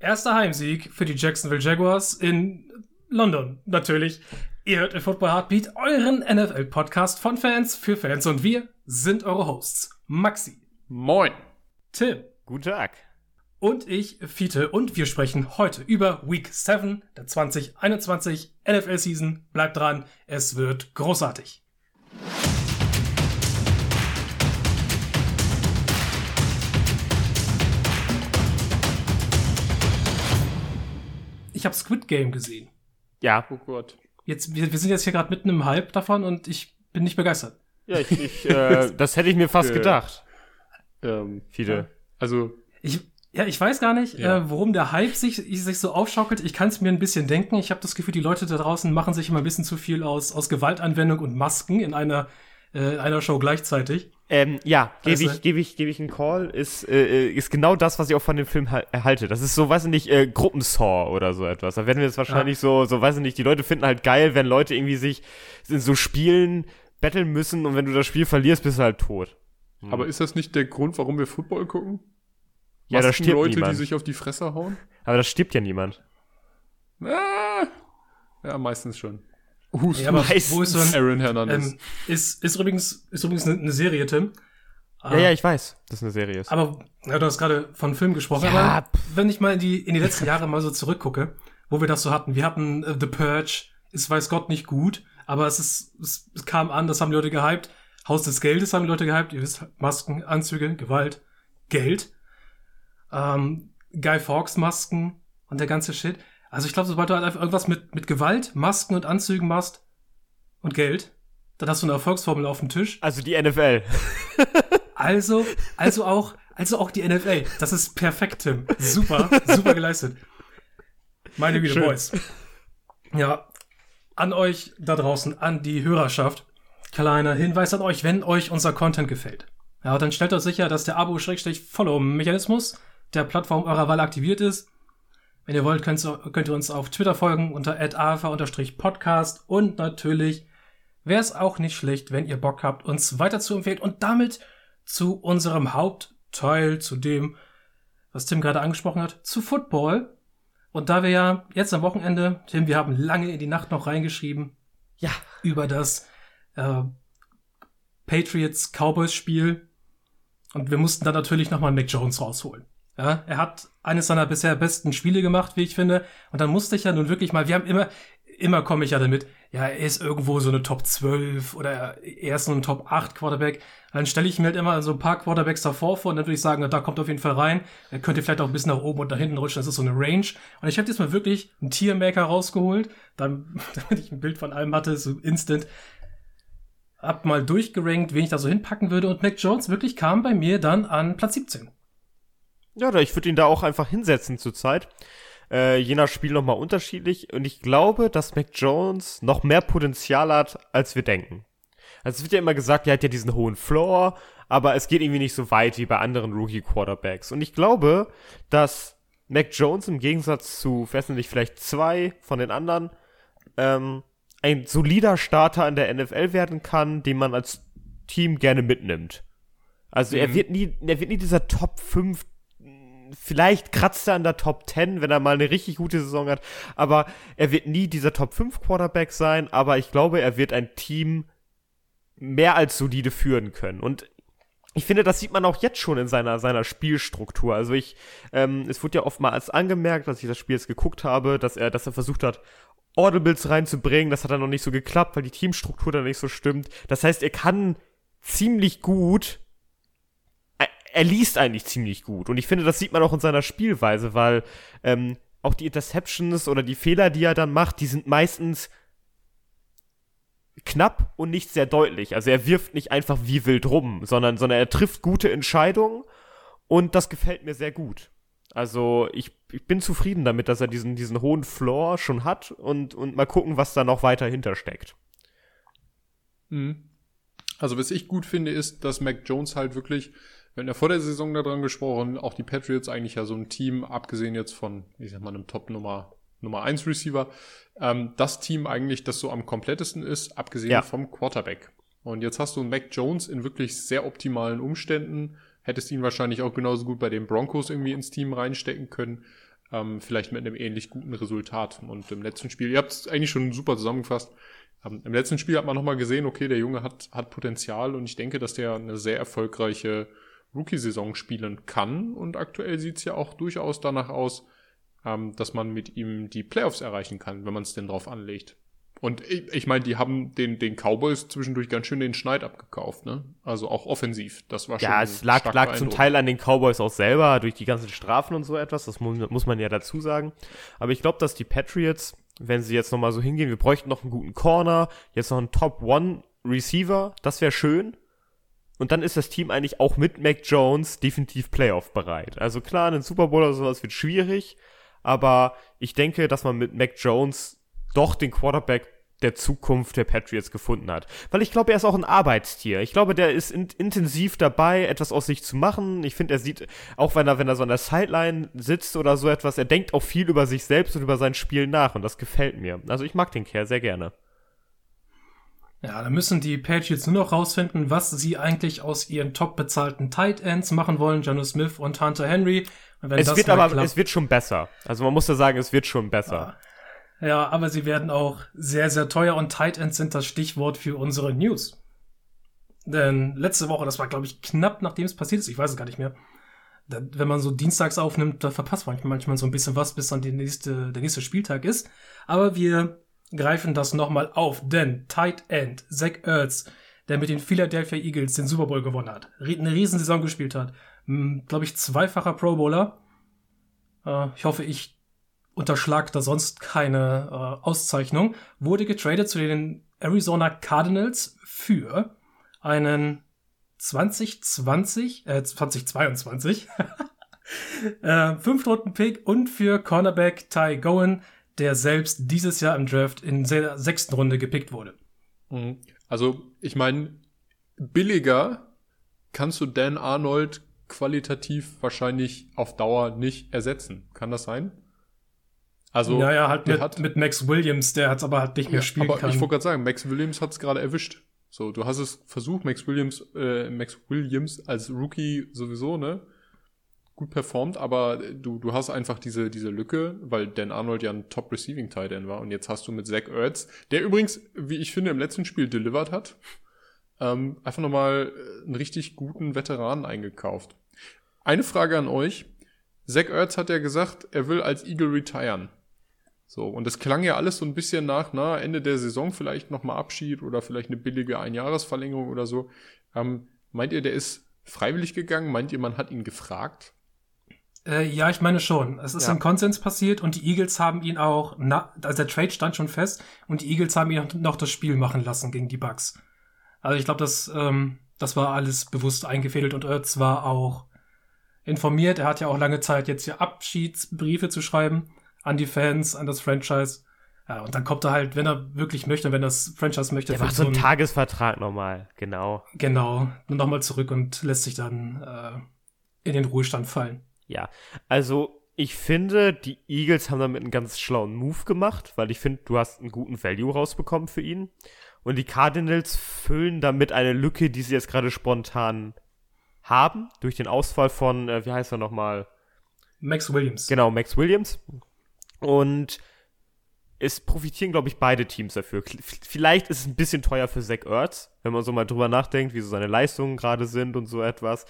Erster Heimsieg für die Jacksonville Jaguars in London, natürlich. Ihr hört in Football Heartbeat euren NFL-Podcast von Fans für Fans und wir sind eure Hosts. Maxi. Moin. Tim. Guten Tag. Und ich, Fiete, und wir sprechen heute über Week 7 der 2021 NFL-Season. Bleibt dran, es wird großartig. Ich habe Squid Game gesehen. Ja. Oh Gott. Jetzt, wir, wir sind jetzt hier gerade mitten im Hype davon und ich bin nicht begeistert. Ja, ich, ich äh, das hätte ich mir fast gedacht. Ähm, Viele. Also. Ich, ja, ich weiß gar nicht, ja. äh, worum der Hype sich, sich so aufschaukelt. Ich kann es mir ein bisschen denken. Ich habe das Gefühl, die Leute da draußen machen sich immer ein bisschen zu viel aus, aus Gewaltanwendung und Masken in einer, äh, einer Show gleichzeitig. Ähm, ja, gebe ich, gebe ich, gebe ich einen Call, ist, äh, ist genau das, was ich auch von dem Film erhalte. Das ist so, weiß ich nicht, äh, Gruppensaw oder so etwas. Da werden wir jetzt wahrscheinlich ja. so, so, weiß ich nicht, die Leute finden halt geil, wenn Leute irgendwie sich in so Spielen betteln müssen und wenn du das Spiel verlierst, bist du halt tot. Hm. Aber ist das nicht der Grund, warum wir Football gucken? Ja, da stirbt Leute, niemand. die sich auf die Fresse hauen? Aber da stirbt ja niemand. Ah, ja, meistens schon. Uh, ja, aber wo ist so ein, Aaron Hernandez. Ähm, ist, ist übrigens, ist übrigens eine, eine Serie, Tim. Ja, ja, ich weiß, dass es eine Serie ist. Aber ja, du hast gerade von Film gesprochen. Ja, aber wenn ich mal in die, in die letzten Jahre mal so zurückgucke, wo wir das so hatten. Wir hatten uh, The Purge, ist weiß Gott nicht gut, aber es ist, es, es kam an, das haben die Leute gehypt. Haus des Geldes haben die Leute gehypt. Ihr wisst, Masken, Anzüge, Gewalt, Geld. Ähm, Guy Fawkes Masken und der ganze Shit. Also ich glaube, sobald du halt einfach irgendwas mit, mit Gewalt, Masken und Anzügen machst und Geld, dann hast du eine Erfolgsformel auf dem Tisch. Also die NFL. also, also auch, also auch die NFL. Das ist perfekt, Tim. Super, super geleistet. Meine Güte, Boys. Ja, an euch da draußen, an die Hörerschaft. Kleiner Hinweis an euch, wenn euch unser Content gefällt. Ja, dann stellt euch sicher, dass der Abo-Follow-Mechanismus der Plattform eurer Wahl aktiviert ist. Wenn ihr wollt, könnt, könnt ihr uns auf Twitter folgen unter alpha-podcast und natürlich wäre es auch nicht schlecht, wenn ihr Bock habt, uns weiter zu empfehlen und damit zu unserem Hauptteil, zu dem, was Tim gerade angesprochen hat, zu Football. Und da wir ja jetzt am Wochenende, Tim, wir haben lange in die Nacht noch reingeschrieben, ja, über das äh, Patriots Cowboys Spiel. Und wir mussten dann natürlich nochmal Mac Jones rausholen. Ja, er hat eines seiner bisher besten Spiele gemacht, wie ich finde. Und dann musste ich ja nun wirklich mal, wir haben immer, immer komme ich ja damit, ja, er ist irgendwo so eine Top 12 oder er ist so ein Top 8 Quarterback. Dann stelle ich mir halt immer so ein paar Quarterbacks davor vor und dann würde ich sagen, da kommt auf jeden Fall rein. Er könnte vielleicht auch ein bisschen nach oben und nach hinten rutschen. Das ist so eine Range. Und ich habe jetzt mal wirklich einen Tiermaker rausgeholt, dann, damit ich ein Bild von allem hatte, so instant. Hab mal durchgerankt, wen ich da so hinpacken würde. Und Mac Jones wirklich kam bei mir dann an Platz 17. Ja, ich würde ihn da auch einfach hinsetzen zurzeit äh, je nach Spiel nochmal unterschiedlich. Und ich glaube, dass Mac Jones noch mehr Potenzial hat, als wir denken. Also es wird ja immer gesagt, er hat ja diesen hohen Floor, aber es geht irgendwie nicht so weit wie bei anderen Rookie-Quarterbacks. Und ich glaube, dass Mac Jones im Gegensatz zu, weiß nicht, vielleicht zwei von den anderen, ähm, ein solider Starter in der NFL werden kann, den man als Team gerne mitnimmt. Also mhm. er wird nie, er wird nie dieser Top 5 vielleicht kratzt er an der Top 10, wenn er mal eine richtig gute Saison hat. Aber er wird nie dieser Top 5 Quarterback sein. Aber ich glaube, er wird ein Team mehr als solide führen können. Und ich finde, das sieht man auch jetzt schon in seiner, seiner Spielstruktur. Also ich, ähm, es wurde ja oftmals angemerkt, als ich das Spiel jetzt geguckt habe, dass er, dass er versucht hat, Audibles reinzubringen. Das hat dann noch nicht so geklappt, weil die Teamstruktur dann nicht so stimmt. Das heißt, er kann ziemlich gut er liest eigentlich ziemlich gut. Und ich finde, das sieht man auch in seiner Spielweise, weil ähm, auch die Interceptions oder die Fehler, die er dann macht, die sind meistens knapp und nicht sehr deutlich. Also er wirft nicht einfach wie wild rum, sondern, sondern er trifft gute Entscheidungen und das gefällt mir sehr gut. Also ich, ich bin zufrieden damit, dass er diesen, diesen hohen Floor schon hat und, und mal gucken, was da noch weiter hintersteckt. Mhm. Also was ich gut finde, ist, dass Mac Jones halt wirklich wir hatten ja vor der Saison daran gesprochen, auch die Patriots eigentlich ja so ein Team, abgesehen jetzt von, ich sag mal, einem Top Nummer, Nummer 1 Receiver, ähm, das Team eigentlich, das so am komplettesten ist, abgesehen ja. vom Quarterback. Und jetzt hast du Mac Jones in wirklich sehr optimalen Umständen, hättest ihn wahrscheinlich auch genauso gut bei den Broncos irgendwie ins Team reinstecken können. ähm, vielleicht mit einem ähnlich guten Resultat. Und im letzten Spiel, ihr habt es eigentlich schon super zusammengefasst, ähm, im letzten Spiel hat man nochmal gesehen, okay, der Junge hat, hat Potenzial und ich denke, dass der eine sehr erfolgreiche Rookie-Saison spielen kann. Und aktuell sieht es ja auch durchaus danach aus, ähm, dass man mit ihm die Playoffs erreichen kann, wenn man es denn drauf anlegt. Und ich, ich meine, die haben den, den Cowboys zwischendurch ganz schön den Schneid abgekauft, ne? Also auch offensiv. Das war schon. Ja, es lag, lag zum Teil an den Cowboys auch selber, durch die ganzen Strafen und so etwas. Das muss, muss man ja dazu sagen. Aber ich glaube, dass die Patriots, wenn sie jetzt nochmal so hingehen, wir bräuchten noch einen guten Corner, jetzt noch einen Top One Receiver, das wäre schön. Und dann ist das Team eigentlich auch mit Mac Jones definitiv Playoff bereit. Also klar, ein Super Bowl oder sowas wird schwierig, aber ich denke, dass man mit Mac Jones doch den Quarterback der Zukunft der Patriots gefunden hat. Weil ich glaube, er ist auch ein Arbeitstier. Ich glaube, der ist in intensiv dabei, etwas aus sich zu machen. Ich finde, er sieht, auch wenn er, wenn er so an der Sideline sitzt oder so etwas, er denkt auch viel über sich selbst und über sein Spiel nach und das gefällt mir. Also ich mag den Kerl sehr gerne. Ja, da müssen die Patriots nur noch rausfinden, was sie eigentlich aus ihren top bezahlten Tight Ends machen wollen, Jano Smith und Hunter Henry. es wird aber, klappt, es wird schon besser. Also man muss ja sagen, es wird schon besser. Ja. Ja, aber sie werden auch sehr, sehr teuer und Tight Ends sind das Stichwort für unsere News. Denn letzte Woche, das war, glaube ich, knapp nachdem es passiert ist, ich weiß es gar nicht mehr. Da, wenn man so dienstags aufnimmt, da verpasst man manchmal so ein bisschen was, bis dann die nächste, der nächste Spieltag ist. Aber wir greifen das nochmal auf, denn Tight End Zach Ertz, der mit den Philadelphia Eagles den Super Bowl gewonnen hat, eine Riesensaison gespielt hat, glaube ich, zweifacher Pro Bowler. Äh, ich hoffe, ich unterschlagt da sonst keine äh, Auszeichnung, wurde getradet zu den Arizona Cardinals für einen 2020, äh, 2022 äh, Fünftrunden-Pick und für Cornerback Ty Gowen, der selbst dieses Jahr im Draft in der sechsten Runde gepickt wurde. Mhm. Also, ich meine, billiger kannst du Dan Arnold qualitativ wahrscheinlich auf Dauer nicht ersetzen. Kann das sein? Also, ja, ja, halt mit, hat, mit Max Williams, der hat aber halt nicht mehr ja, spielen aber können. Ich wollte gerade sagen, Max Williams hat es gerade erwischt. So, du hast es versucht, Max Williams, äh, Max Williams als Rookie sowieso, ne? Gut performt, aber du, du hast einfach diese, diese Lücke, weil Dan Arnold ja ein Top Receiving Tight End war und jetzt hast du mit Zach Ertz, der übrigens, wie ich finde, im letzten Spiel delivered hat, ähm, einfach nochmal einen richtig guten Veteranen eingekauft. Eine Frage an euch. Zach Ertz hat ja gesagt, er will als Eagle retiren. So, und das klang ja alles so ein bisschen nach, na, Ende der Saison vielleicht nochmal Abschied oder vielleicht eine billige Einjahresverlängerung oder so. Ähm, meint ihr, der ist freiwillig gegangen? Meint ihr, man hat ihn gefragt? Äh, ja, ich meine schon. Es ist ja. im Konsens passiert und die Eagles haben ihn auch, na, also der Trade stand schon fest und die Eagles haben ihn noch das Spiel machen lassen gegen die Bucks. Also ich glaube, das, ähm, das war alles bewusst eingefädelt und Ertz war auch informiert. Er hat ja auch lange Zeit jetzt hier Abschiedsbriefe zu schreiben an die Fans, an das Franchise. Ja, und dann kommt er halt, wenn er wirklich möchte, wenn das Franchise möchte. Der macht so einen so Tagesvertrag nochmal, genau. Genau, nochmal zurück und lässt sich dann äh, in den Ruhestand fallen. Ja, also ich finde, die Eagles haben damit einen ganz schlauen Move gemacht, weil ich finde, du hast einen guten Value rausbekommen für ihn. Und die Cardinals füllen damit eine Lücke, die sie jetzt gerade spontan haben, durch den Ausfall von, äh, wie heißt er nochmal? Max Williams. Genau, Max Williams. Und es profitieren, glaube ich, beide Teams dafür. Vielleicht ist es ein bisschen teuer für Zach Ertz, wenn man so mal drüber nachdenkt, wie so seine Leistungen gerade sind und so etwas.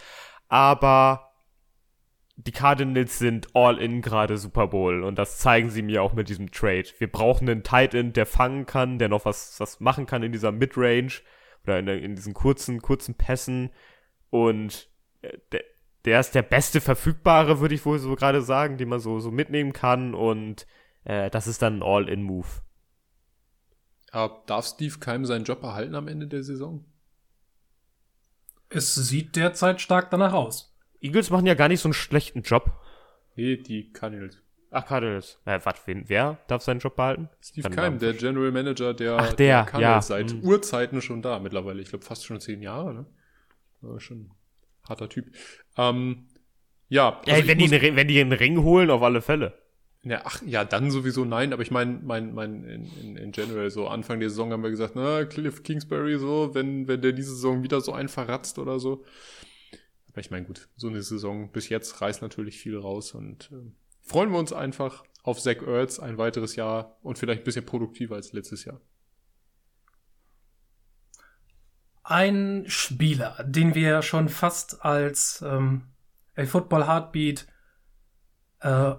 Aber die Cardinals sind all in gerade Super Bowl und das zeigen sie mir auch mit diesem Trade. Wir brauchen einen Tight End, der fangen kann, der noch was, was machen kann in dieser Midrange oder in, in diesen kurzen, kurzen Pässen und äh, der, der ist der beste verfügbare, würde ich wohl so gerade sagen, den man so, so mitnehmen kann und äh, das ist dann ein All-In-Move. Aber darf Steve Keim seinen Job erhalten am Ende der Saison? Es sieht derzeit stark danach aus. Eagles machen ja gar nicht so einen schlechten Job. Nee, die Cardinals. Ach, Cardinals. Äh, warte, wer darf seinen Job behalten? Steve Keim, der General Manager der, Ach, der, der Cardinals ja. seit mhm. Urzeiten schon da mittlerweile. Ich glaube fast schon zehn Jahre, ne? War schon harter Typ. Ähm, ja. Also ja wenn, die einen, wenn die einen Ring holen, auf alle Fälle. Ja, ach, ja, dann sowieso nein, aber ich meine, mein, mein, in, in, in general, so Anfang der Saison haben wir gesagt, na, Cliff Kingsbury, so, wenn, wenn der diese Saison wieder so einen verratzt oder so. Aber ich meine, gut, so eine Saison bis jetzt reißt natürlich viel raus und äh, freuen wir uns einfach auf Zach Ertz ein weiteres Jahr und vielleicht ein bisschen produktiver als letztes Jahr. Ein Spieler, den wir schon fast als ähm, a Football Heartbeat äh,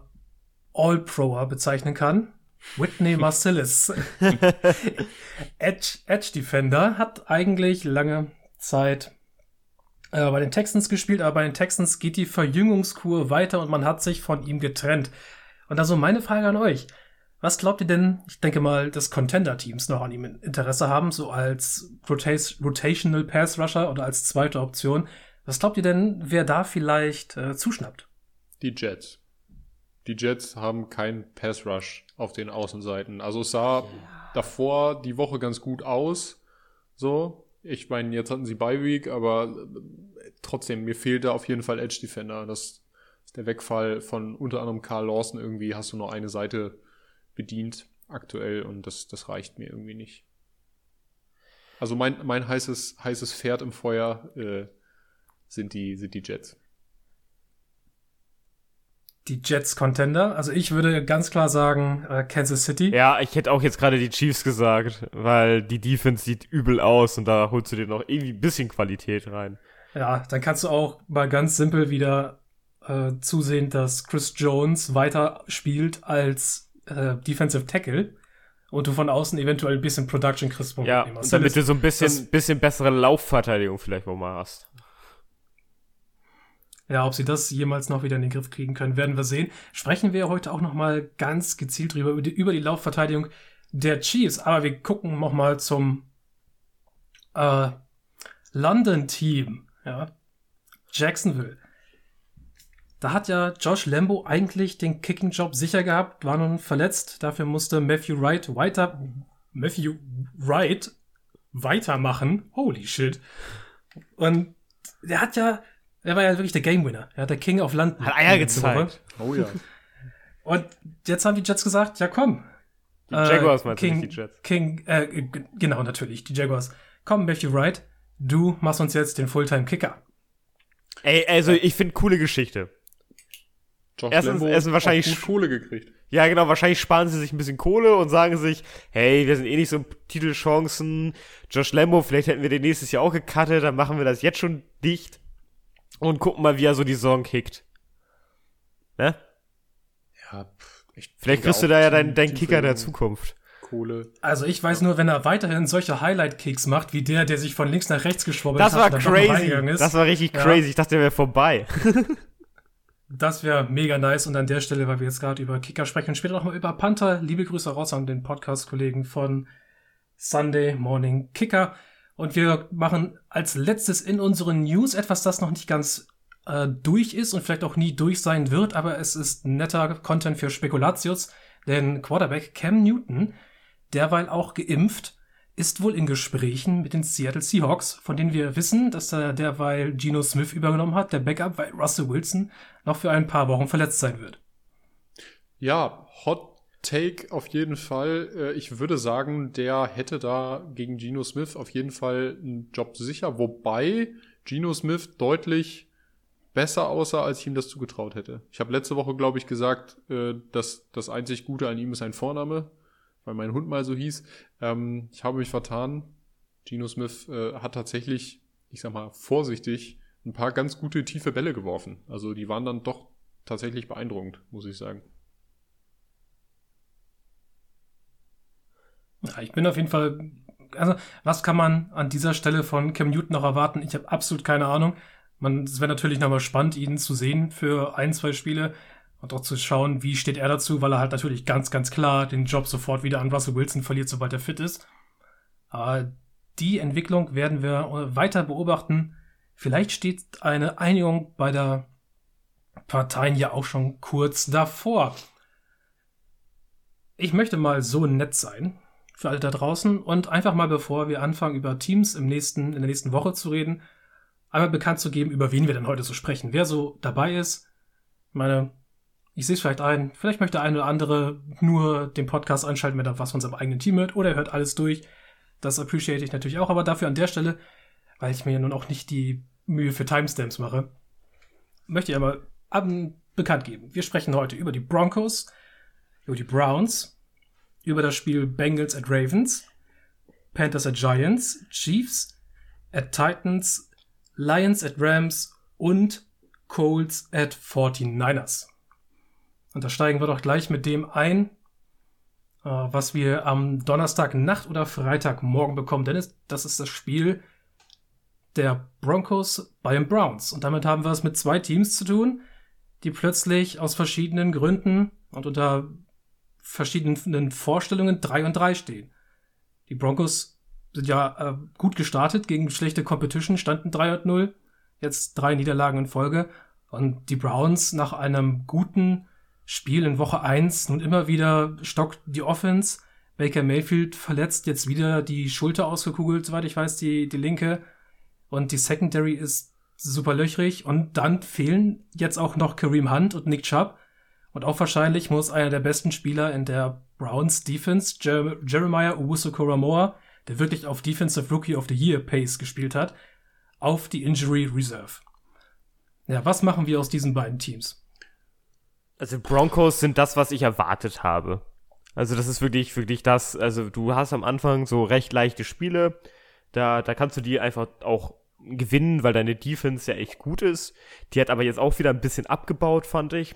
All-Proer bezeichnen kann. Whitney Marcellus. Edge, Edge Defender hat eigentlich lange Zeit äh, bei den Texans gespielt, aber bei den Texans geht die Verjüngungskur weiter und man hat sich von ihm getrennt. Und also meine Frage an euch. Was glaubt ihr denn, ich denke mal, dass Contender-Teams noch an ihm Interesse haben, so als Rotas Rotational Pass Rusher oder als zweite Option? Was glaubt ihr denn, wer da vielleicht äh, zuschnappt? Die Jets. Die Jets haben keinen Pass Rush auf den Außenseiten. Also es sah ja. davor die Woche ganz gut aus. So. Ich meine, jetzt hatten sie Bye Week, aber äh, trotzdem, mir fehlt da auf jeden Fall Edge Defender. Das ist der Wegfall von unter anderem Carl Lawson. Irgendwie hast du nur eine Seite bedient aktuell und das, das reicht mir irgendwie nicht. Also mein, mein heißes, heißes Pferd im Feuer äh, sind, die, sind die Jets. Die Jets Contender. Also ich würde ganz klar sagen äh, Kansas City. Ja, ich hätte auch jetzt gerade die Chiefs gesagt, weil die Defense sieht übel aus und da holst du dir noch irgendwie ein bisschen Qualität rein. Ja, dann kannst du auch mal ganz simpel wieder äh, zusehen, dass Chris Jones weiter spielt als äh, Defensive Tackle und du von außen eventuell ein bisschen Production kriegst. Ja, und damit du so ein bisschen, bisschen bessere Laufverteidigung vielleicht mal hast. Ja, ob sie das jemals noch wieder in den Griff kriegen können, werden wir sehen. Sprechen wir heute auch noch mal ganz gezielt drüber, über die, Laufverteidigung der Chiefs. Aber wir gucken noch mal zum äh, London-Team. Ja. Jacksonville. Da hat ja Josh Lambo eigentlich den Kicking-Job sicher gehabt, war nun verletzt. Dafür musste Matthew Wright weiter, Matthew Wright weitermachen. Holy shit. Und der hat ja, er war ja wirklich der Game Winner. Er hat der King of London. Hat Eier gezeigt. Oh ja. Und jetzt haben die Jets gesagt, ja komm. Die Jaguars äh, meinst King, nicht die Jets. King, äh, genau, natürlich, die Jaguars. Komm, Matthew Wright, du machst uns jetzt den Fulltime-Kicker. Ey, also ich finde coole Geschichte. Josh erstens, erstens wahrscheinlich Kohle gekriegt. Ja, genau, wahrscheinlich sparen sie sich ein bisschen Kohle und sagen sich, hey, wir sind eh nicht so Titelchancen. Josh Lambo, vielleicht hätten wir den nächstes Jahr auch gecuttet, dann machen wir das jetzt schon dicht und gucken mal, wie er so die Saison kickt. Ne? Ja, ich Vielleicht kriegst du da ja deinen dein Kicker der Zukunft. Kohle. Also ich weiß nur, wenn er weiterhin solche Highlight-Kicks macht, wie der, der sich von links nach rechts geschwobbelt das hat. War crazy. Das war richtig ja. crazy. Ich dachte, der wäre vorbei. Das wäre mega nice. Und an der Stelle, weil wir jetzt gerade über Kicker sprechen, später nochmal über Panther. Liebe Grüße raus an den Podcast-Kollegen von Sunday Morning Kicker. Und wir machen als letztes in unseren News etwas, das noch nicht ganz äh, durch ist und vielleicht auch nie durch sein wird, aber es ist netter Content für Spekulatius, denn Quarterback Cam Newton, derweil auch geimpft, ist wohl in Gesprächen mit den Seattle Seahawks, von denen wir wissen, dass er derweil Geno Smith übergenommen hat, der Backup, weil Russell Wilson noch für ein paar Wochen verletzt sein wird. Ja, Hot Take auf jeden Fall. Äh, ich würde sagen, der hätte da gegen Geno Smith auf jeden Fall einen Job sicher, wobei Geno Smith deutlich besser aussah, als ich ihm das zugetraut hätte. Ich habe letzte Woche, glaube ich, gesagt, äh, dass das einzig Gute an ihm ist ein Vorname weil mein Hund mal so hieß. Ähm, ich habe mich vertan. Geno Smith äh, hat tatsächlich, ich sag mal, vorsichtig ein paar ganz gute tiefe Bälle geworfen. Also die waren dann doch tatsächlich beeindruckend, muss ich sagen. Ja, ich bin auf jeden Fall. Also, was kann man an dieser Stelle von Cam Newton noch erwarten? Ich habe absolut keine Ahnung. Man, es wäre natürlich nochmal spannend, ihn zu sehen für ein, zwei Spiele. Und auch zu schauen, wie steht er dazu, weil er halt natürlich ganz, ganz klar den Job sofort wieder an Russell Wilson verliert, sobald er fit ist. Aber die Entwicklung werden wir weiter beobachten. Vielleicht steht eine Einigung bei der Parteien ja auch schon kurz davor. Ich möchte mal so nett sein für alle da draußen und einfach mal bevor wir anfangen über Teams im nächsten, in der nächsten Woche zu reden, einmal bekannt zu geben, über wen wir denn heute so sprechen. Wer so dabei ist. Meine ich sehe es vielleicht ein, vielleicht möchte ein oder andere nur den Podcast einschalten, wenn er was von seinem eigenen Team hört, oder er hört alles durch. Das appreciate ich natürlich auch, aber dafür an der Stelle, weil ich mir ja nun auch nicht die Mühe für Timestamps mache, möchte ich aber ein bekannt geben. Wir sprechen heute über die Broncos, über die Browns, über das Spiel Bengals at Ravens, Panthers at Giants, Chiefs at Titans, Lions at Rams und Colts at 49ers. Und da steigen wir doch gleich mit dem ein, äh, was wir am Donnerstag Nacht oder Freitagmorgen bekommen. Denn das ist das Spiel der Broncos bei den Browns. Und damit haben wir es mit zwei Teams zu tun, die plötzlich aus verschiedenen Gründen und unter verschiedenen Vorstellungen 3 und 3 stehen. Die Broncos sind ja äh, gut gestartet gegen schlechte Competition, standen 3 und 0, jetzt drei Niederlagen in Folge. Und die Browns nach einem guten Spiel in Woche 1 nun immer wieder stockt die Offense. Baker Mayfield verletzt jetzt wieder die Schulter ausgekugelt, soweit ich weiß, die, die linke. Und die Secondary ist super löchrig. Und dann fehlen jetzt auch noch Kareem Hunt und Nick Chubb. Und auch wahrscheinlich muss einer der besten Spieler in der Browns Defense, Jer Jeremiah Owusu-Koramoa, der wirklich auf Defensive Rookie of the Year Pace gespielt hat, auf die Injury Reserve. Ja, was machen wir aus diesen beiden Teams? Also Broncos sind das, was ich erwartet habe. Also das ist wirklich, wirklich das. Also du hast am Anfang so recht leichte Spiele. Da, da kannst du die einfach auch gewinnen, weil deine Defense ja echt gut ist. Die hat aber jetzt auch wieder ein bisschen abgebaut, fand ich,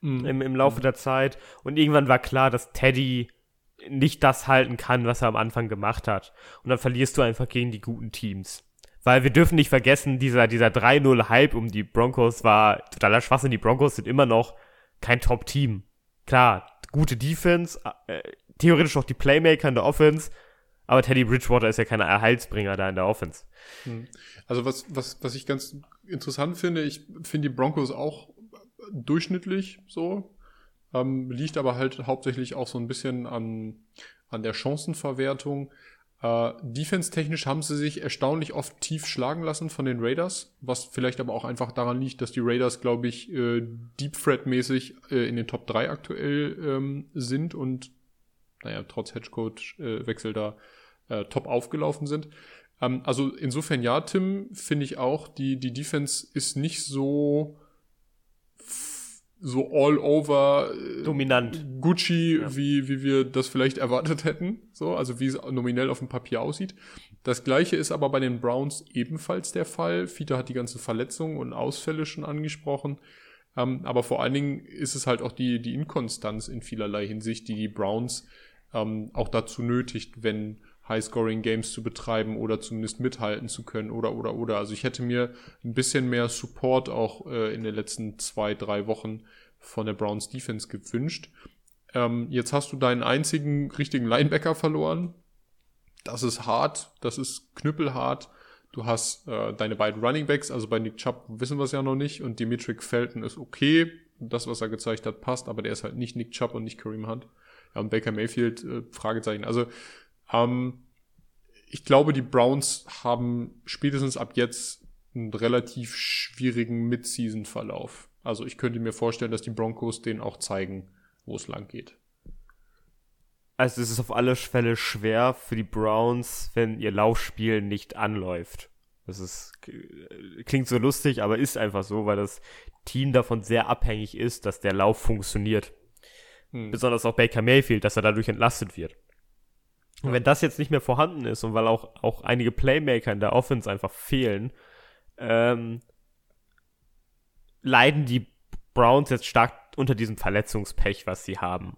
mhm. im, im Laufe der Zeit. Und irgendwann war klar, dass Teddy nicht das halten kann, was er am Anfang gemacht hat. Und dann verlierst du einfach gegen die guten Teams. Weil wir dürfen nicht vergessen, dieser, dieser 3-0-Hype um die Broncos war totaler Schwachsinn. Die Broncos sind immer noch kein Top-Team. Klar, gute Defense, äh, theoretisch auch die Playmaker in der Offense, aber Teddy Bridgewater ist ja kein Erhaltsbringer da in der Offense. Hm. Also was, was, was ich ganz interessant finde, ich finde die Broncos auch durchschnittlich so, ähm, liegt aber halt hauptsächlich auch so ein bisschen an, an der Chancenverwertung. Äh, Defense-technisch haben sie sich erstaunlich oft tief schlagen lassen von den Raiders, was vielleicht aber auch einfach daran liegt, dass die Raiders, glaube ich, äh, Deep Threat-mäßig äh, in den Top 3 aktuell ähm, sind und, naja, trotz Hedgecoach-Wechsel da äh, top aufgelaufen sind. Ähm, also insofern ja, Tim, finde ich auch, die, die Defense ist nicht so so all over äh, dominant Gucci, ja. wie, wie wir das vielleicht erwartet hätten. So, also wie es nominell auf dem Papier aussieht. Das gleiche ist aber bei den Browns ebenfalls der Fall. Fita hat die ganzen Verletzungen und Ausfälle schon angesprochen. Ähm, aber vor allen Dingen ist es halt auch die, die Inkonstanz in vielerlei Hinsicht, die die Browns ähm, auch dazu nötigt, wenn High-Scoring-Games zu betreiben oder zumindest mithalten zu können oder oder oder. Also ich hätte mir ein bisschen mehr Support auch äh, in den letzten zwei, drei Wochen von der Browns Defense gewünscht. Ähm, jetzt hast du deinen einzigen richtigen Linebacker verloren. Das ist hart, das ist knüppelhart. Du hast äh, deine beiden Running Backs, also bei Nick Chubb wissen wir es ja noch nicht und Dimitri Felton ist okay. Das, was er gezeigt hat, passt, aber der ist halt nicht Nick Chubb und nicht Kareem Hunt. Ja, und Baker Mayfield, äh, Fragezeichen. Also ähm, ich glaube, die Browns haben spätestens ab jetzt einen relativ schwierigen Mid-Season-Verlauf. Also ich könnte mir vorstellen, dass die Broncos denen auch zeigen, wo es lang geht. Also es ist auf alle Fälle schwer für die Browns, wenn ihr Laufspiel nicht anläuft. Das ist, klingt so lustig, aber ist einfach so, weil das Team davon sehr abhängig ist, dass der Lauf funktioniert. Hm. Besonders auch Baker Mayfield, dass er dadurch entlastet wird. Und wenn das jetzt nicht mehr vorhanden ist und weil auch, auch einige Playmaker in der Offense einfach fehlen, ähm, leiden die Browns jetzt stark unter diesem Verletzungspech, was sie haben.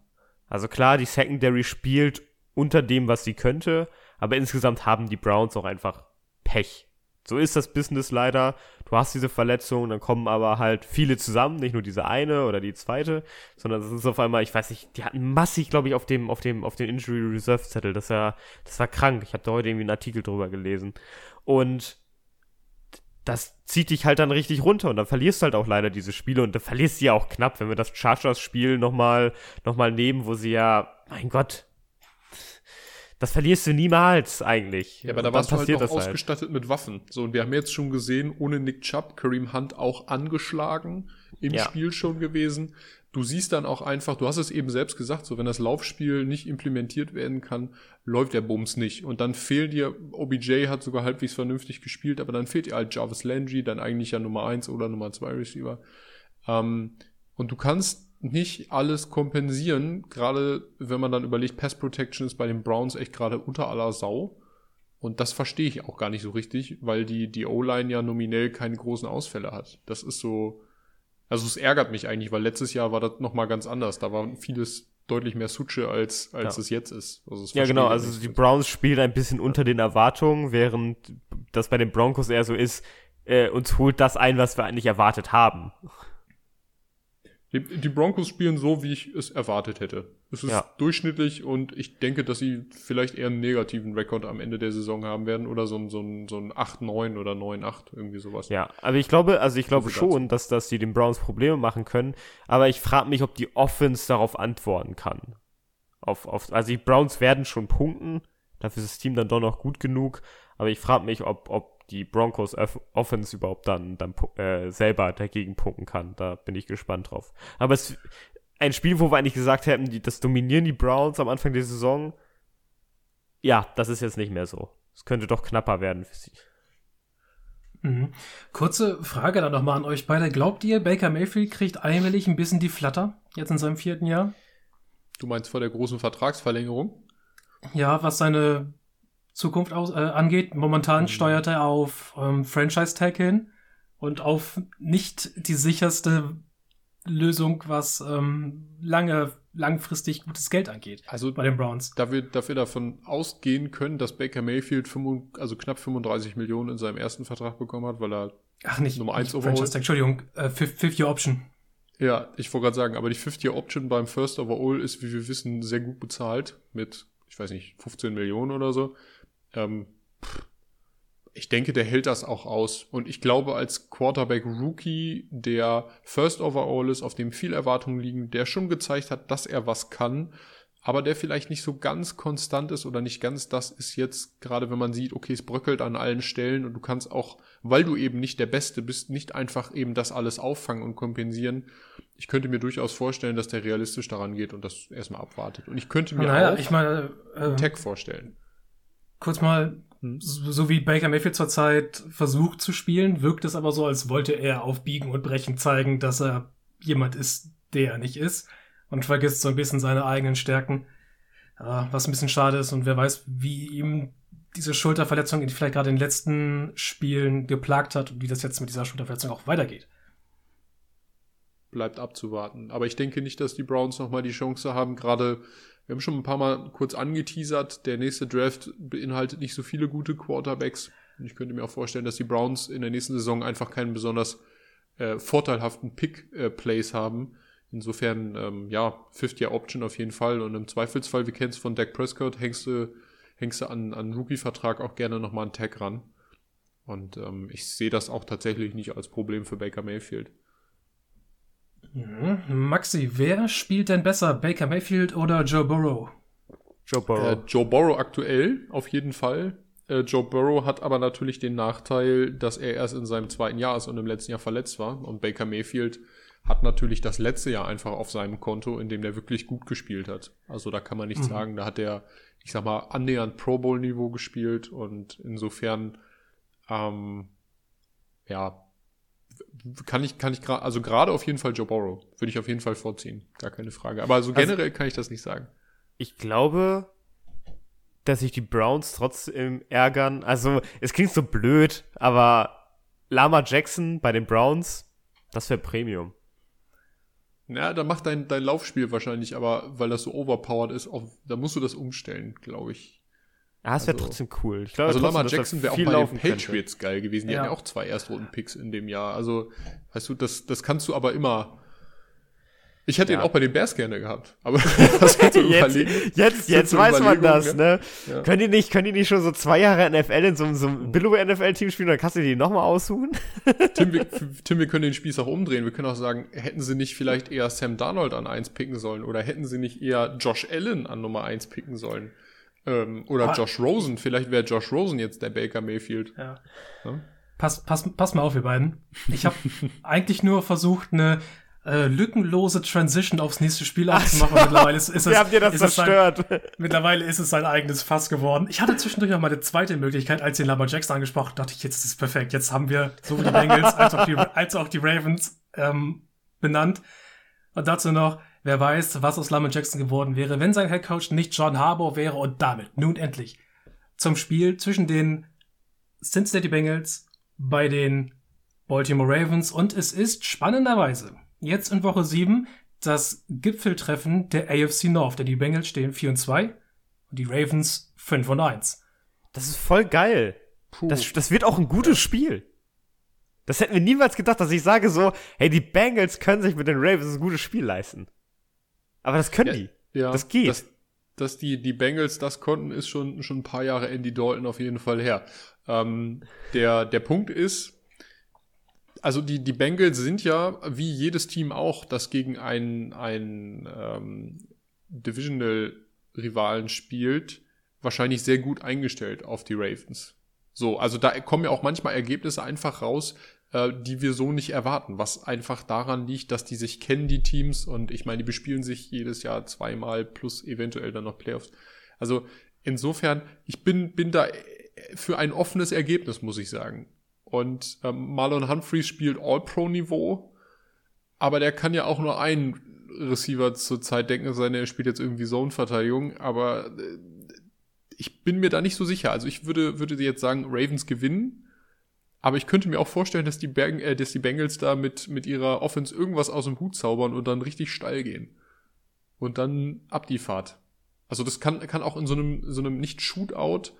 Also klar, die Secondary spielt unter dem, was sie könnte, aber insgesamt haben die Browns auch einfach Pech. So ist das Business leider. Du hast diese Verletzung, dann kommen aber halt viele zusammen, nicht nur diese eine oder die zweite, sondern es ist auf einmal, ich weiß nicht, die hatten massig, glaube ich, auf dem, auf dem, auf den Injury Reserve Zettel. Das war, das war krank. Ich habe da heute irgendwie einen Artikel drüber gelesen. Und das zieht dich halt dann richtig runter und dann verlierst du halt auch leider diese Spiele und dann verlierst du ja auch knapp, wenn wir das Chargers-Spiel nochmal noch nehmen, wo sie ja, mein Gott, das verlierst du niemals eigentlich. Ja, aber da warst du halt noch halt. ausgestattet halt. mit Waffen. So, und wir haben jetzt schon gesehen, ohne Nick Chubb, Kareem Hunt auch angeschlagen im ja. Spiel schon gewesen. Du siehst dann auch einfach, du hast es eben selbst gesagt, so wenn das Laufspiel nicht implementiert werden kann, läuft der Bums nicht. Und dann fehlt dir, OBJ hat sogar halbwegs vernünftig gespielt, aber dann fehlt dir halt Jarvis Landry, dann eigentlich ja Nummer eins oder Nummer zwei Receiver. Ähm, Und du kannst nicht alles kompensieren, gerade wenn man dann überlegt, Pass Protection ist bei den Browns echt gerade unter aller Sau. Und das verstehe ich auch gar nicht so richtig, weil die, die O-Line ja nominell keine großen Ausfälle hat. Das ist so, also es ärgert mich eigentlich, weil letztes Jahr war das nochmal ganz anders. Da war vieles deutlich mehr Suche als, als Ja. es jetzt ist. Also Ja, genau. Also nicht. die Browns spielen ein bisschen unter den Erwartungen, während das bei den Broncos eher so ist, äh, uns holt das ein, was wir eigentlich erwartet haben. Die, die Broncos spielen so, wie ich es erwartet hätte. Es ist Ja. durchschnittlich und ich denke, dass sie vielleicht eher einen negativen Rekord am Ende der Saison haben werden oder so ein, so ein, so ein 8-9 oder 9-8, irgendwie sowas. Ja, aber ich glaube, also ich glaube schon, dass, dass die den Browns Probleme machen können, aber ich frage mich, ob die Offense darauf antworten kann. Auf, auf, also die Browns werden schon punkten, dafür ist das Team dann doch noch gut genug, aber ich frage mich, ob, ob die Broncos Off Offense überhaupt dann, dann äh, selber dagegen punkten kann. Da bin ich gespannt drauf. Aber es ein Spiel, wo wir eigentlich gesagt hätten, die, das dominieren die Browns am Anfang der Saison. Ja, das ist jetzt nicht mehr so. Es könnte doch knapper werden für sie. Mhm. Kurze Frage dann nochmal an euch beide. Glaubt ihr, Baker Mayfield kriegt allmählich ein bisschen die Flatter jetzt in seinem vierten Jahr? Du meinst vor der großen Vertragsverlängerung? Ja, was seine Zukunft aus, äh, angeht. Momentan Mhm. steuert er auf ähm, Franchise-Tag hin und auf nicht die sicherste Lösung, was ähm, lange, langfristig gutes Geld angeht Also bei den Browns. da wir, da wir davon ausgehen können, dass Baker Mayfield 35, also knapp 35 Millionen in seinem ersten Vertrag bekommen hat, weil er, Ach, nicht, Nummer eins nicht Overall. Franchise-Tag, Entschuldigung, äh, Fifth- Fifth-Year-Option. ja, ich wollte gerade sagen, aber die 50-Year-Option beim First Overall ist, wie wir wissen, sehr gut bezahlt mit, ich weiß nicht, 15 Millionen oder so. Ähm, ich denke, der hält das auch aus. Und ich glaube, als Quarterback-Rookie, der First Overall ist, auf dem viel Erwartungen liegen, der schon gezeigt hat, dass er was kann, aber der vielleicht nicht so ganz konstant ist oder nicht ganz das ist jetzt, gerade wenn man sieht, okay, es bröckelt an allen Stellen und du kannst auch, weil du eben nicht der Beste bist, nicht einfach eben das alles auffangen und kompensieren. Ich könnte mir durchaus vorstellen, dass der realistisch daran geht und das erstmal abwartet. Und ich könnte mir Naja, auch ich meine, äh, Tech vorstellen. Kurz mal, Hm. so, wie Baker Mayfield zurzeit versucht zu spielen, wirkt es aber so, als wollte er auf Biegen und Brechen zeigen, dass er jemand ist, der er nicht ist und vergisst so ein bisschen seine eigenen Stärken, was ein bisschen schade ist und wer weiß, wie ihm diese Schulterverletzung ihn vielleicht gerade in den letzten Spielen geplagt hat und wie das jetzt mit dieser Schulterverletzung auch weitergeht. bleibt abzuwarten. Aber ich denke nicht, dass die Browns nochmal die Chance haben. Gerade, wir haben schon ein paar Mal kurz angeteasert, der nächste Draft beinhaltet nicht so viele gute Quarterbacks. Und ich könnte mir auch vorstellen, dass die Browns in der nächsten Saison einfach keinen besonders äh, vorteilhaften Pick-Plays haben. Insofern, ähm, ja, Fifth-Year-Option auf jeden Fall. Und im Zweifelsfall, wir kennen es von Dak Prescott, hängst du, hängst du an, an Rookie-Vertrag auch gerne nochmal einen Tag ran. Und ähm, ich sehe das auch tatsächlich nicht als Problem für Baker Mayfield. Mhm. Maxi, wer spielt denn besser, Baker Mayfield oder Joe Burrow? Joe Burrow. Äh, Joe Burrow aktuell, auf jeden Fall. Äh, Joe Burrow hat aber natürlich den Nachteil, dass er erst in seinem zweiten Jahr ist und im letzten Jahr verletzt war. Und Baker Mayfield hat natürlich das letzte Jahr einfach auf seinem Konto, in dem der wirklich gut gespielt hat. Also da kann man nicht Mhm. sagen, da hat er, ich sag mal, annähernd Pro Bowl Niveau gespielt und insofern, ähm, ja, kann ich, kann ich gerade, also gerade auf jeden Fall Joe Burrow. Würde ich auf jeden Fall vorziehen. Gar keine Frage. Aber so Also- generell kann ich das nicht sagen. Ich glaube, dass sich die Browns trotzdem ärgern. Also, es klingt so blöd, aber Lama Jackson bei den Browns, das wäre Premium. Ja, da macht dein, dein Laufspiel wahrscheinlich, aber weil das so overpowered ist, auf, da musst du das umstellen, glaube ich. Ja, das wäre Also- trotzdem cool. Ich glaube, Also Lamar Jackson wäre auch viel bei den laufen könnte. Patriots geil gewesen. Die Ja. hatten ja auch zwei Erstrunden-Picks in dem Jahr. Also, weißt du, das, das kannst du aber immer. Ich hätte Ja. ihn auch bei den Bears gerne gehabt. Aber das kannst du Jetzt, überlegen. jetzt, Das jetzt so weiß man das, ne? Ja. Können die nicht, können die nicht schon so zwei Jahre NFL in so, einem- so einem Billow-NFL-Team spielen, dann kannst du die nochmal aussuchen? Tim wir, Tim, wir können den Spieß auch umdrehen. Wir können auch sagen, hätten sie nicht vielleicht eher Sam Darnold an eins picken sollen oder hätten sie nicht eher Josh Allen an Nummer eins picken sollen? Ähm, oder Ah. Josh Rosen. Vielleicht wäre Josh Rosen jetzt der Baker Mayfield. Ja. Ja? Pass, pass, pass mal auf, ihr beiden. Ich habe eigentlich nur versucht, eine äh, lückenlose Transition aufs nächste Spiel aufzumachen. und Mittlerweile ist, ist es, habt ihr das es sein, zerstört? mittlerweile ist es sein eigenes Fass geworden. Ich hatte zwischendurch noch mal eine zweite Möglichkeit, als ich den Lamar Jackson angesprochen dachte ich, jetzt ist es perfekt. Jetzt haben wir sowohl die Bengals als auch die, als auch die Ravens ähm, benannt. Und dazu noch, wer weiß, was aus Lamar Jackson geworden wäre, wenn sein Headcoach nicht John Harbour wäre und damit nun endlich zum Spiel zwischen den Cincinnati Bengals bei den Baltimore Ravens und es ist spannenderweise jetzt in Woche 7 das Gipfeltreffen der AFC North, denn die Bengals stehen 4 und 2 und die Ravens 5 und 1. Das ist voll geil. Das, das wird auch ein gutes Spiel. Das hätten wir niemals gedacht, dass ich sage so, hey, die Bengals können sich mit den Ravens ein gutes Spiel leisten. Aber das können Ja, die. Ja, Das geht. Dass, dass die, die Bengals das konnten, ist schon, schon ein paar Jahre Andy Dalton auf jeden Fall her. Ähm, der, der Punkt ist, also die, die Bengals sind ja, wie jedes Team auch, das gegen einen, einen ähm, Divisional-Rivalen spielt, wahrscheinlich sehr gut eingestellt auf die Ravens. So, also da kommen ja auch manchmal Ergebnisse einfach raus, äh, die wir so nicht erwarten, was einfach daran liegt, dass die sich kennen, die Teams, und ich meine, die bespielen sich jedes Jahr zweimal plus eventuell dann noch Playoffs. Also insofern, ich bin, bin da für ein offenes Ergebnis, muss ich sagen. Und ähm, Marlon Humphreys spielt All-Pro-Niveau, aber der kann ja auch nur einen Receiver zur Zeit denken, es sei denn, er spielt jetzt irgendwie Zone-Verteidigung, aber äh, ich bin mir da nicht so sicher. Also ich würde, würde jetzt sagen, Ravens gewinnen, aber ich könnte mir auch vorstellen, dass die, Beng äh, dass die Bengals da mit, mit ihrer Offense irgendwas aus dem Hut zaubern und dann richtig steil gehen. Und dann ab die Fahrt. Also das kann, kann auch in so einem, so einem nicht Shootout,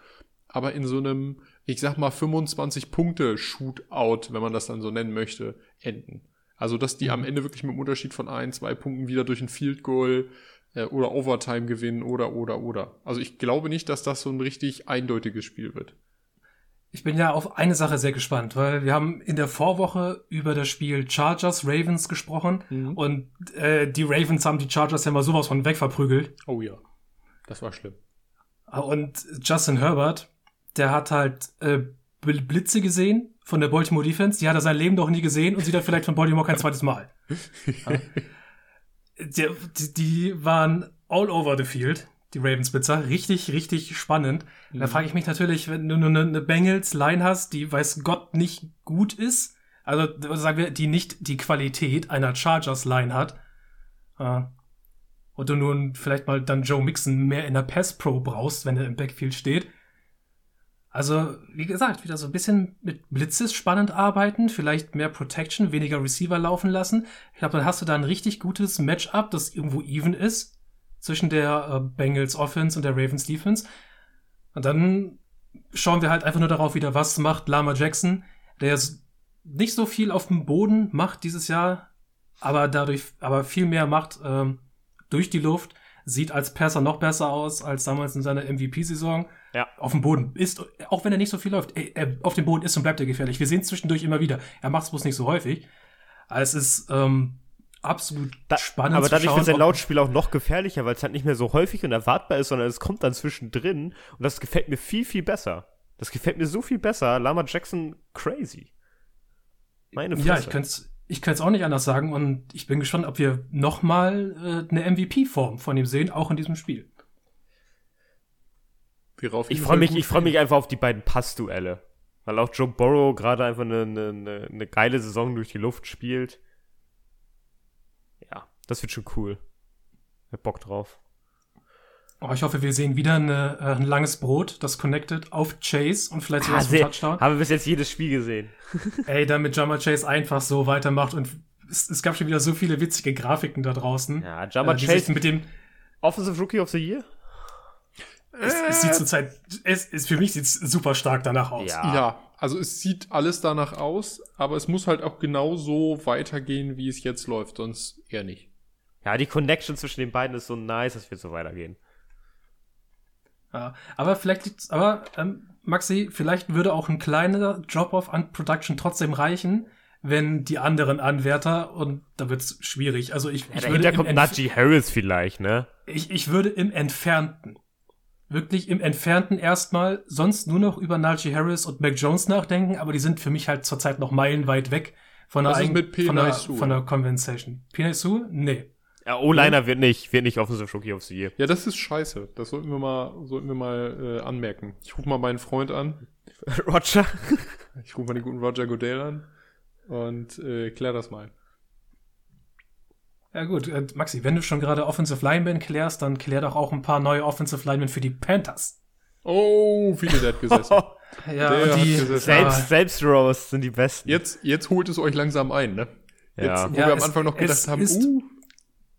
aber in so einem, ich sag mal, 25 Punkte Shootout, wenn man das dann so nennen möchte, enden. Also, dass die am Ende wirklich mit einem Unterschied von ein, zwei Punkten wieder durch ein Field Goal äh, oder Overtime gewinnen oder, oder, oder. Also, ich glaube nicht, dass das so ein richtig eindeutiges Spiel wird. Ich bin ja auf eine Sache sehr gespannt, weil wir haben in der Vorwoche über das Spiel Chargers Ravens gesprochen und äh, die Ravens haben die Chargers ja mal sowas von wegverprügelt. Oh ja. Das war schlimm. Und Justin Herbert, der hat halt äh, Bl- Blitze gesehen von der Baltimore Defense, die hat er sein Leben noch nie gesehen und sieht er vielleicht von Baltimore kein zweites Mal. Ja. Die, die waren all over the field, die Ravens Blitzer. Richtig, richtig spannend. Da frage ich mich natürlich, wenn du nur eine, eine Bengals-Line hast, die weiß Gott nicht gut ist, also sagen wir, die nicht die Qualität einer Chargers-Line hat, äh, und du nun vielleicht mal dann Joe Mixon mehr in der Pass Pro brauchst, wenn er im Backfield steht. Also, wie gesagt, wieder so ein bisschen mit Blitzes spannend arbeiten, vielleicht mehr Protection, weniger Receiver laufen lassen. Ich glaube, dann hast du da ein richtig gutes Matchup, das irgendwo even ist zwischen der äh, Bengals Offense und der Ravens Defense. Und dann schauen wir halt einfach nur darauf wieder, was macht Lama Jackson, der jetzt nicht so viel auf dem Boden macht dieses Jahr, aber dadurch, aber viel mehr macht ähm, durch die Luft, sieht als Passer noch besser aus als damals in seiner MVP-Saison. Ja. Auf dem Boden ist, auch wenn er nicht so viel läuft, er, er, auf dem Boden ist und bleibt er gefährlich. Wir sehen es zwischendurch immer wieder. Er macht es bloß nicht so häufig. Aber es ist ähm, absolut Da, spannend aber dadurch wird sein Lautspiel auch noch gefährlicher, weil es halt nicht mehr so häufig und erwartbar ist, sondern es kommt dann zwischendrin und das gefällt mir viel, viel besser. Das gefällt mir so viel besser. Lama Jackson crazy. Meine Fresse. Ja, ich könnte es ich könnte auch nicht anders sagen und ich bin gespannt, ob wir nochmal äh, eine MVP-Form von ihm sehen, auch in diesem Spiel. Ich freue mich, ich freue mich einfach auf die beiden Passduelle. Weil auch Joe Burrow gerade einfach eine, eine, eine geile Saison durch die Luft spielt. Das wird schon cool. Ich hab Bock drauf. Aber ich hoffe, wir sehen wieder eine, äh, ein langes Brot, das connected auf Chase und vielleicht sogar Ah, zum Touchdown. haben wir bis jetzt jedes Spiel gesehen. Ey, damit Jama Chase einfach so weitermacht und es, es gab schon wieder so viele witzige Grafiken da draußen. Ja, Jama äh, Chase- mit dem, Offensive Rookie of the Year? es, es sieht zurzeit, es ist für mich sieht's super stark danach aus. Ja. Ja, also es sieht alles danach aus, aber es muss halt auch genau so weitergehen, wie es jetzt läuft, sonst eher nicht. Ja, die Connection zwischen den beiden ist so nice, dass wir so weitergehen. Ja, aber vielleicht aber ähm, Maxi, vielleicht würde auch ein kleiner Drop-off an Production trotzdem reichen, wenn die anderen Anwärter und da wird's schwierig. Also ich, Ja, ich würde kommt Najee Harris vielleicht, ne? ich, ich würde im Entfernten, wirklich im Entfernten erstmal sonst nur noch über Najee Harris und Mac Jones nachdenken, aber die sind für mich halt zurzeit noch meilenweit weg von der, Was ist mit von der, von der Conversation. Penei Sue? Nee. Ja, O-Liner wird nicht, wird nicht Offensive Rookie of the Year. Ja, das ist scheiße. Das sollten wir mal, sollten wir mal äh, anmerken. Ich rufe mal meinen Freund an. Roger? Ich rufe mal den guten Roger Goodell an und äh, klär das mal. Ja gut, äh, Maxi, wenn du schon gerade Offensive Linemen klärst, dann klär doch auch ein paar neue Offensive Linemen für die Panthers. Oh, viele der hat gesessen. Ja, Der die, gesessen. Selbst, selbst Roast sind die besten. Jetzt, jetzt holt es euch langsam ein, ne? Ja. Jetzt, wo Ja, wir am Anfang noch gedacht haben, uh,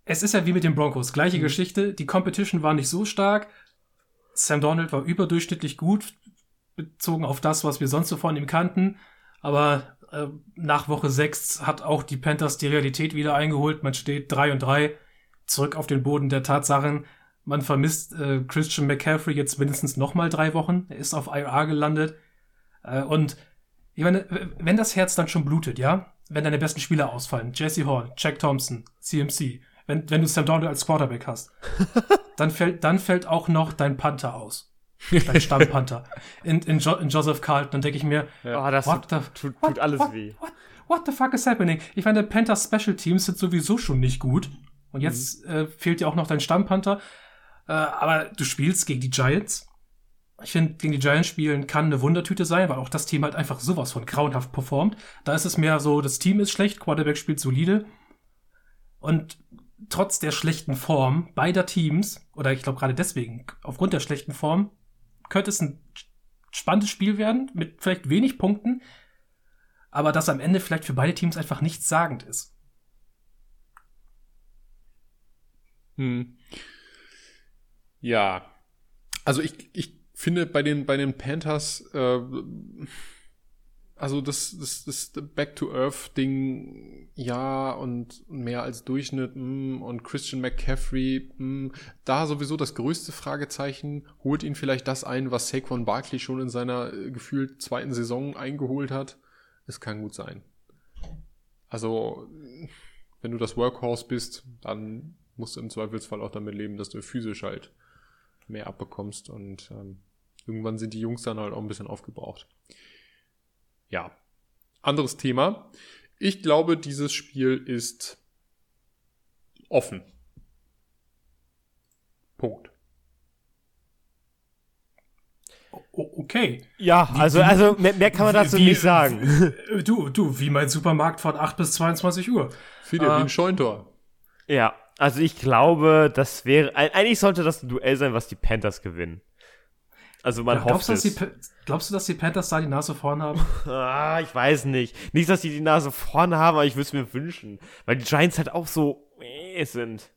es ist ja wie mit den Broncos. Gleiche Mhm. Geschichte. Die Competition war nicht so stark. Sam Donald war überdurchschnittlich gut, bezogen auf das, was wir sonst so von ihm kannten. Aber äh, nach Woche 6 hat auch die Panthers die Realität wieder eingeholt. Man steht 3 und 3, zurück auf den Boden der Tatsachen. Man vermisst äh, Christian McCaffrey jetzt mindestens noch mal drei Wochen. Er ist auf IR gelandet. Äh, und ich meine, wenn das Herz dann schon blutet, ja, wenn deine besten Spieler ausfallen, Jesse Horn, Jack Thompson, CMC, wenn, wenn du Sam Donald als Quarterback hast, dann fällt, dann fällt auch noch dein Panther aus. Dein Stammpanther. In, in, jo in Joseph Carlton, dann denke ich mir, Oh, das what tut, the, tut, what, tut alles what, weh. What, what the fuck is happening? Ich meine, Panthers Special Teams sind sowieso schon nicht gut. Und jetzt Mhm. äh, fehlt dir auch noch dein Stammpanther. Äh, aber du spielst gegen die Giants. Ich finde, gegen die Giants spielen kann eine Wundertüte sein, weil auch das Team halt einfach sowas von grauenhaft performt. Da ist es mehr so, das Team ist schlecht, Quarterback spielt solide. Und trotz der schlechten Form beider Teams, oder ich glaube gerade deswegen, aufgrund der schlechten Form, könnte es ein spannendes Spiel werden, mit vielleicht wenig Punkten, aber das am Ende vielleicht für beide Teams einfach nichtssagend ist. Hm. Ja. Also ich, ich finde bei den, bei den Panthers, äh, also das, das, das Back-to-Earth-Ding, ja, und mehr als Durchschnitt, mm, und Christian McCaffrey, mm, da sowieso das größte Fragezeichen, holt ihn vielleicht das ein, was Saquon Barkley schon in seiner äh, gefühlt zweiten Saison eingeholt hat? Es kann gut sein. Also, wenn du das Workhorse bist, dann musst du im Zweifelsfall auch damit leben, dass du physisch halt mehr abbekommst und ähm, irgendwann sind die Jungs dann halt auch ein bisschen aufgebraucht. Ja, anderes Thema. Ich glaube, dieses Spiel ist offen. Punkt. Okay. Ja, also, also mehr, mehr kann man dazu Wie- nicht sagen. Äh, Du, du, wie mein Supermarkt von 8 bis 22 Uhr. Viele Ah. wie ein Scheuntor. Ja, also ich glaube, das wäre. eig- Eigentlich sollte das ein Duell sein, was die Panthers gewinnen. Also man Ja, glaubst, hofft du, dass die, es. Pa- glaubst du, dass die Panthers da die Nase vorn haben? Ah, ich weiß nicht. Nicht, dass die die Nase vorne haben, aber ich würde es mir wünschen. Weil die Giants halt auch so äh, sind.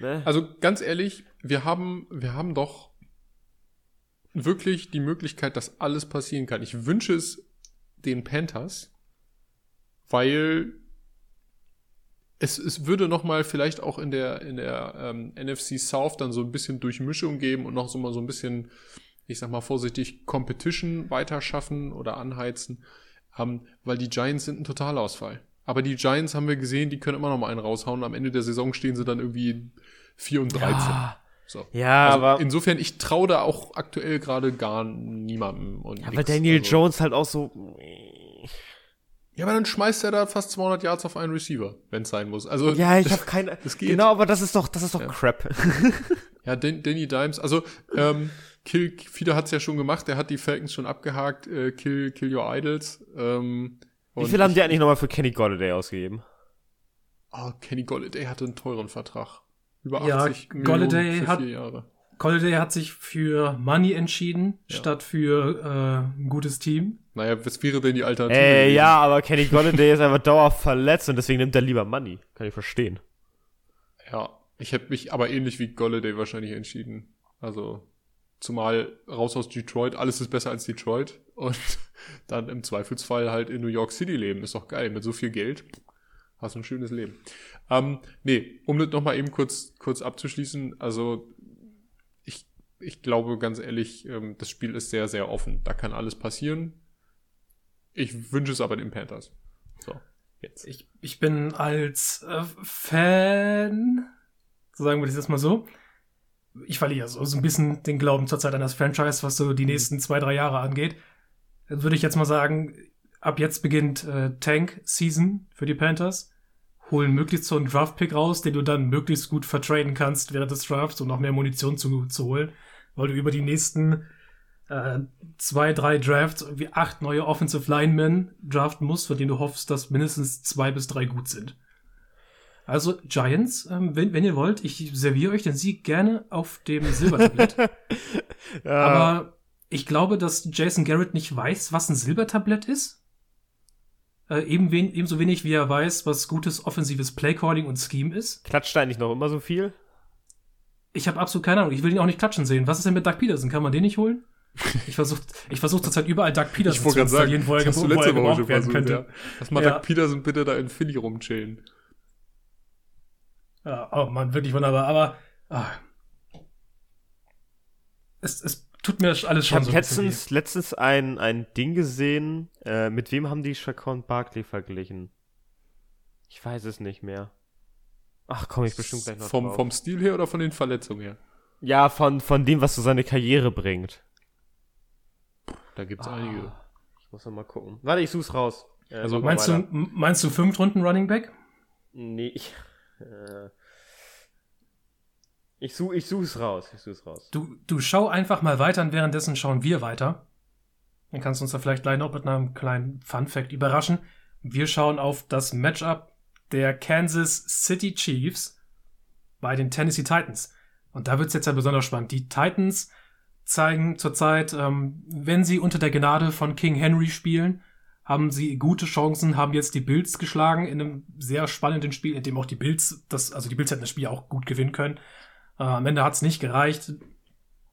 Ne? Also ganz ehrlich, wir haben, wir haben doch wirklich die Möglichkeit, dass alles passieren kann. Ich wünsche es den Panthers, weil es, es würde noch mal vielleicht auch in der, in der ähm, NFC South dann so ein bisschen Durchmischung geben und noch so mal so ein bisschen, ich sag mal vorsichtig, Competition weiter schaffen oder anheizen, ähm, weil die Giants sind ein Totalausfall. Aber die Giants haben wir gesehen, die können immer noch mal einen raushauen. Am Ende der Saison stehen sie dann irgendwie 4 und 13. So. Ja, Also aber. insofern, ich traue da auch aktuell gerade gar niemandem. Und Ja, weil. Daniel Also- Jones halt auch so. Ja, aber dann schmeißt er da fast 200 Yards auf einen Receiver, wenn es sein muss. Also Ja, ich habe keine. Das geht. Genau, aber das ist doch, das ist doch Crap. Ja, Dan Danny Dimes, also ähm, Kill, Fieder hat's ja schon gemacht, der hat die Falcons schon abgehakt, äh, Kill, Kill Your Idols. Ähm, Wie viel haben die eigentlich nochmal für Kenny Golladay ausgegeben? Ah, Kenny Golladay hatte einen teuren Vertrag. Über Ja, 80 Golladay Millionen für hat- vier Jahre. Colliday hat sich für Money entschieden, Ja. statt für äh, ein gutes Team. Naja, was wäre denn die Alternative? Gewesen? ja, aber Kenny Golladay ist einfach dauerhaft verletzt und deswegen nimmt er lieber Money. Kann ich verstehen. Ja, ich hätte mich aber ähnlich wie Golladay wahrscheinlich entschieden. Also, zumal raus aus Detroit, alles ist besser als Detroit und dann im Zweifelsfall halt in New York City leben. Ist doch geil, mit so viel Geld hast du ein schönes Leben. Ähm, nee, um das nochmal eben kurz, kurz abzuschließen, also ich, glaube ganz ehrlich, ähm, das Spiel ist sehr, sehr offen. Da kann alles passieren. Ich wünsche es aber den Panthers. So, jetzt. Ich, ich bin als äh, Fan, so sagen wir das jetzt mal so, ich verliere so, so ein bisschen den Glauben zur Zeit eines Franchise, was so die nächsten zwei, drei Jahre angeht. Dann würde ich jetzt mal sagen, ab jetzt beginnt äh, Tank-Season für die Panthers. Holen möglichst so einen Draft-Pick raus, den du dann möglichst gut vertraden kannst während des Drafts, um noch mehr Munition zu, zu holen, weil du über die nächsten äh, zwei, drei Drafts irgendwie acht neue Offensive Linemen draften musst, von denen du hoffst, dass mindestens zwei bis drei gut sind. Also Giants, ähm, wenn, wenn ihr wollt, ich serviere euch den Sieg gerne auf dem Silbertablett. ja. Aber ich glaube, dass Jason Garrett nicht weiß, was ein Silbertablett ist. Äh, eben wen, ebenso wenig wie er weiß, was gutes offensives Playcalling und Scheme ist. Klatscht er eigentlich noch immer so viel? Ich habe absolut keine Ahnung. Ich will ihn auch nicht klatschen sehen. Was ist denn mit Doug Peterson? Kann man den nicht holen? Ich versuche ich versuch zurzeit überall Doug Peterson Ich wollte gerade sagen, installieren, wo er, das wo er gebraucht werden versucht, könnte. ja. Lass mal Ja. Doug Peterson bitte da in Philly rumchillen. Ja, oh Mann, wirklich wunderbar. Aber ah, es, es tut mir alles Ich schon habe so letztens, letztens ein, ein Ding gesehen. Äh, mit wem haben die Chacon Barkley verglichen? Ich weiß es nicht mehr. Ach, komme ich bestimmt gleich noch Vom, drauf. vom Stil her oder von den Verletzungen her? Ja, von, von dem, was so seine Karriere bringt. Da gibt's Ah, einige. Ich muss noch mal gucken. Warte, ich such's raus. Äh, Also Meinst du, weiter. meinst du fünf Runden Running Back? Nee, ich. Äh, ich, such, ich such's raus. Ich such's raus. Du, du schau einfach mal weiter und währenddessen schauen wir weiter. Dann kannst du uns da vielleicht gleich noch mit einem kleinen Fun-Fact überraschen. Wir schauen auf das Matchup der Kansas City Chiefs bei den Tennessee Titans. Und da wird's jetzt ja besonders spannend. Die Titans zeigen zurzeit, ähm, wenn sie unter der Gnade von King Henry spielen, haben sie gute Chancen, haben jetzt die Bills geschlagen in einem sehr spannenden Spiel, in dem auch die Bills, das, also die Bills hätten das Spiel auch gut gewinnen können. Äh, am Ende hat's nicht gereicht.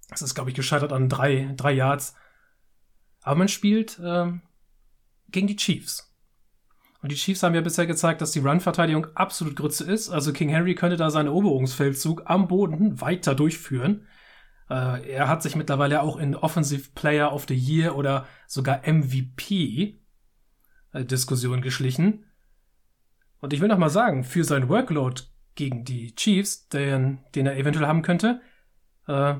Es ist, glaube ich, gescheitert an drei, drei Yards. Aber man spielt ähm, gegen die Chiefs. Und die Chiefs haben ja bisher gezeigt, dass die Run-Verteidigung absolut Grütze ist. Also King Henry könnte da seinen Eroberungsfeldzug am Boden weiter durchführen. Äh, er hat sich mittlerweile auch in Offensive Player of the Year oder sogar MVP äh, Diskussion geschlichen. Und ich will noch mal sagen, für seinen Workload gegen die Chiefs, den, den er eventuell haben könnte, äh,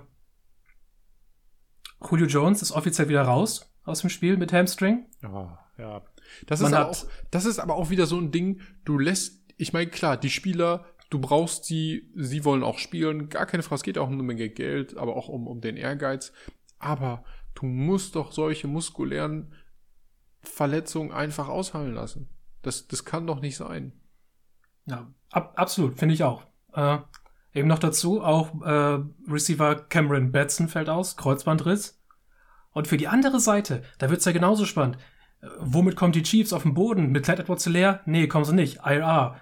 Julio Jones ist offiziell wieder raus aus dem Spiel mit Hamstring. Ja, ja. Das Man ist, aber auch, das ist aber auch wieder so ein Ding, du lässt, ich meine, klar, die Spieler, du brauchst sie, sie wollen auch spielen, gar keine Frage, es geht auch um eine Menge Geld, aber auch um, um den Ehrgeiz. Aber du musst doch solche muskulären Verletzungen einfach aushalten lassen. Das, das kann doch nicht sein. Ja, ab, absolut, finde ich auch. Äh, eben noch dazu auch äh, Receiver Cameron Batson fällt aus, Kreuzbandriss. Und für die andere Seite, da wird's ja genauso spannend. Womit kommen die Chiefs auf den Boden? Mit Clyde edwards leer? Nee, kommen sie nicht. IRA.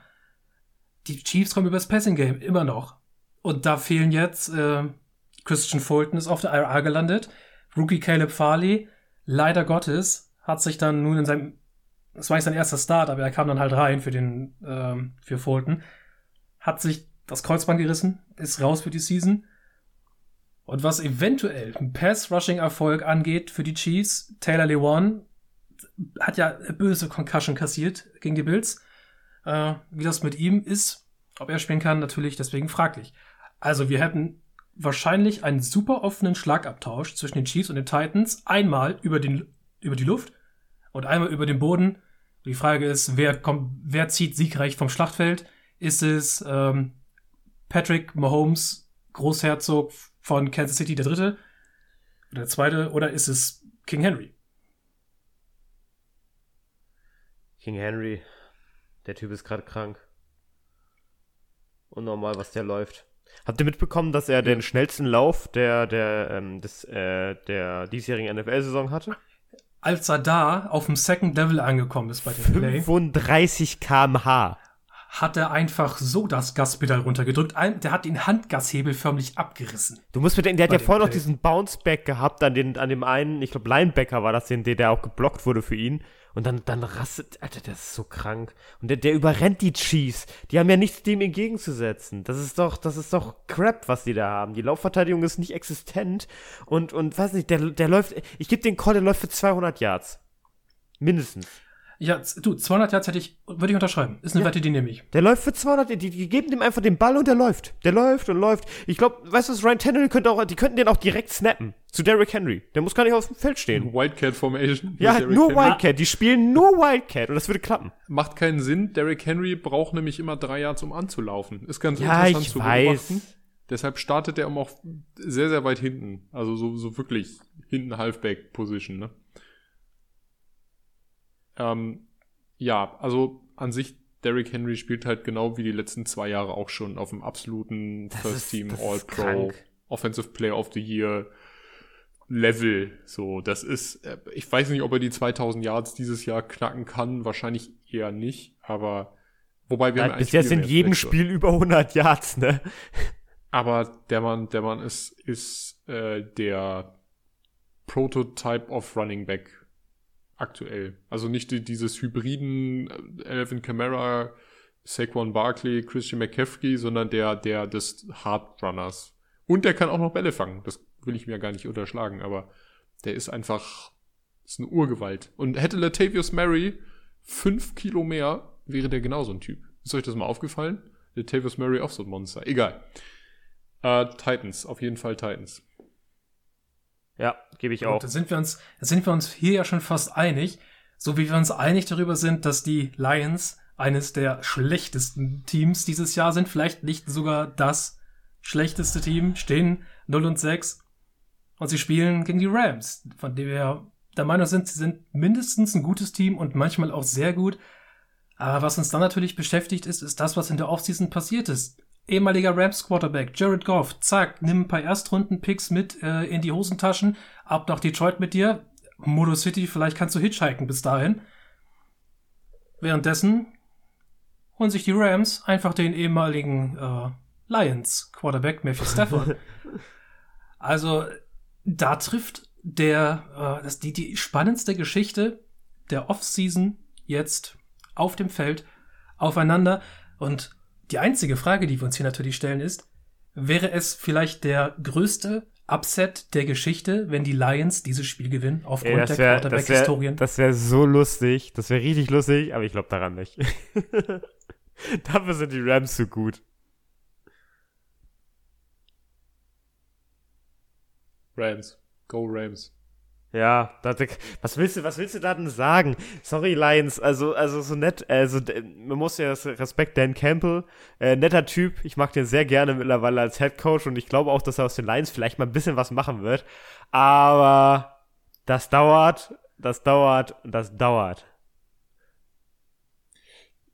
Die Chiefs kommen übers Passing Game, immer noch. Und da fehlen jetzt, äh, Christian Fulton ist auf der IRA gelandet. Rookie Caleb Farley, leider Gottes, hat sich dann nun in seinem das war nicht sein erster Start, aber er kam dann halt rein für den, ähm, für Fulton. Hat sich das Kreuzband gerissen, ist raus für die Season. Und was eventuell einen Pass-Rushing-Erfolg angeht für die Chiefs, Taylor Lewan hat ja böse Concussion kassiert gegen die Bills. Äh, wie das mit ihm ist, ob er spielen kann, natürlich deswegen fraglich. Also wir hätten wahrscheinlich einen super offenen Schlagabtausch zwischen den Chiefs und den Titans. Einmal über, den, über die Luft und einmal über den Boden. Die Frage ist, wer kommt, wer zieht siegreich vom Schlachtfeld? Ist es ähm, Patrick Mahomes, Großherzog von Kansas City der Dritte oder der Zweite, oder ist es King Henry? King Henry. Der Typ ist gerade krank. Unnormal, was der läuft. Habt ihr mitbekommen, dass er den schnellsten Lauf der, der, ähm, des, äh, der diesjährigen NFL-Saison hatte? Als er da auf dem Second Level angekommen ist bei dem Play, 35 km/h. hat er einfach so das Gaspedal runtergedrückt. Der hat den Handgashebel förmlich abgerissen. Du musst bedenken, der hat ja vorher noch diesen Bounceback gehabt an, den, an dem einen, ich glaube Linebacker war das, den, der auch geblockt wurde für ihn. Und dann, dann rastet, Alter, das ist so krank. Und der, der überrennt die Chiefs. Die haben ja nichts dem entgegenzusetzen. Das ist doch, das ist doch Crap, was die da haben. Die Laufverteidigung ist nicht existent. Und, und weiß nicht, der, der läuft, ich gebe den Call, der läuft für 200 Yards. Mindestens. Ja, du, 200 Yards hätte ich, würde ich unterschreiben. Ist eine Ja. Wette, die nehme ich. Der läuft für 200, die, die geben dem einfach den Ball und der läuft. Der läuft und läuft. Ich glaube, weißt du, was, Ryan Tannehill könnte auch, die könnten den auch direkt snappen. Zu Derrick Henry. Der muss gar nicht auf dem Feld stehen. Wildcat Formation. Ja, Derrick nur Henry. Wildcat. Die spielen nur Wildcat und das würde klappen. Macht keinen Sinn. Derrick Henry braucht nämlich immer drei Yards, um anzulaufen. Ist ganz Ja, interessant zu weiß. beobachten. Deshalb startet er immer auch sehr, sehr weit hinten. Also so, so wirklich hinten Halfback-Position, ne? Ähm, ja, also an sich Derrick Henry spielt halt genau wie die letzten zwei Jahre auch schon auf dem absoluten Das First ist- Team das ist All-Pro. Offensive Player of the Year Level. So, das ist, äh, ich weiß nicht, ob er die 2000 Yards dieses Jahr knacken kann. Wahrscheinlich eher nicht, aber wobei wir Er haben bis jetzt in jedem. Spiel über 100 Yards, ne? Aber der Mann, der Mann ist, ist äh, der Prototype of Running Back aktuell. Also nicht die, dieses hybriden äh, Elvin Kamara, Saquon Barkley, Christian McCaffrey, sondern der, der des Hard Runners. Und der kann auch noch Bälle fangen. Das will ich mir gar nicht unterschlagen, aber der ist einfach, ist eine Urgewalt. Und hätte Latavius Murray fünf Kilo mehr, wäre der genauso ein Typ. Ist euch das mal aufgefallen? Latavius Murray auch so ein Monster. Egal. Äh, Titans, auf jeden Fall Titans. Ja, gebe ich auch. da sind wir uns, da sind wir uns hier ja schon fast einig, so wie wir uns einig darüber sind, dass die Lions eines der schlechtesten Teams dieses Jahr sind, vielleicht nicht sogar das schlechteste Team, stehen 0 und 6 und sie spielen gegen die Rams, von denen wir der Meinung sind, sie sind mindestens ein gutes Team und manchmal auch sehr gut. Aber was uns dann natürlich beschäftigt ist, ist das, was in der Offseason passiert ist. Ehemaliger Rams Quarterback Jared Goff, zack, nimm ein paar Erstrunden-Picks mit äh, in die Hosentaschen, ab nach Detroit mit dir. Modo City, vielleicht kannst du hitchhiken bis dahin. Währenddessen holen sich die Rams einfach den ehemaligen äh, Lions Quarterback Matthew Stafford. also da trifft der äh, das die die spannendste Geschichte der Offseason jetzt auf dem Feld aufeinander und die einzige Frage, die wir uns hier natürlich stellen, ist, wäre es vielleicht der größte Upset der Geschichte, wenn die Lions dieses Spiel gewinnen, aufgrund Ey, das der wäre das wär, Quarterback-Historien? das wär so lustig. Das wäre richtig lustig, aber ich glaube daran nicht. Dafür sind die Rams zu gut. Rams. Go Rams. Ja, was willst du, was willst du da denn sagen? Sorry, Lions, also, also so nett, also man muss ja das Respekt, Dan Campbell, äh, netter Typ, ich mag den sehr gerne mittlerweile als Head Coach und ich glaube auch, dass er aus den Lions vielleicht mal ein bisschen was machen wird. Aber das dauert, das dauert, das dauert.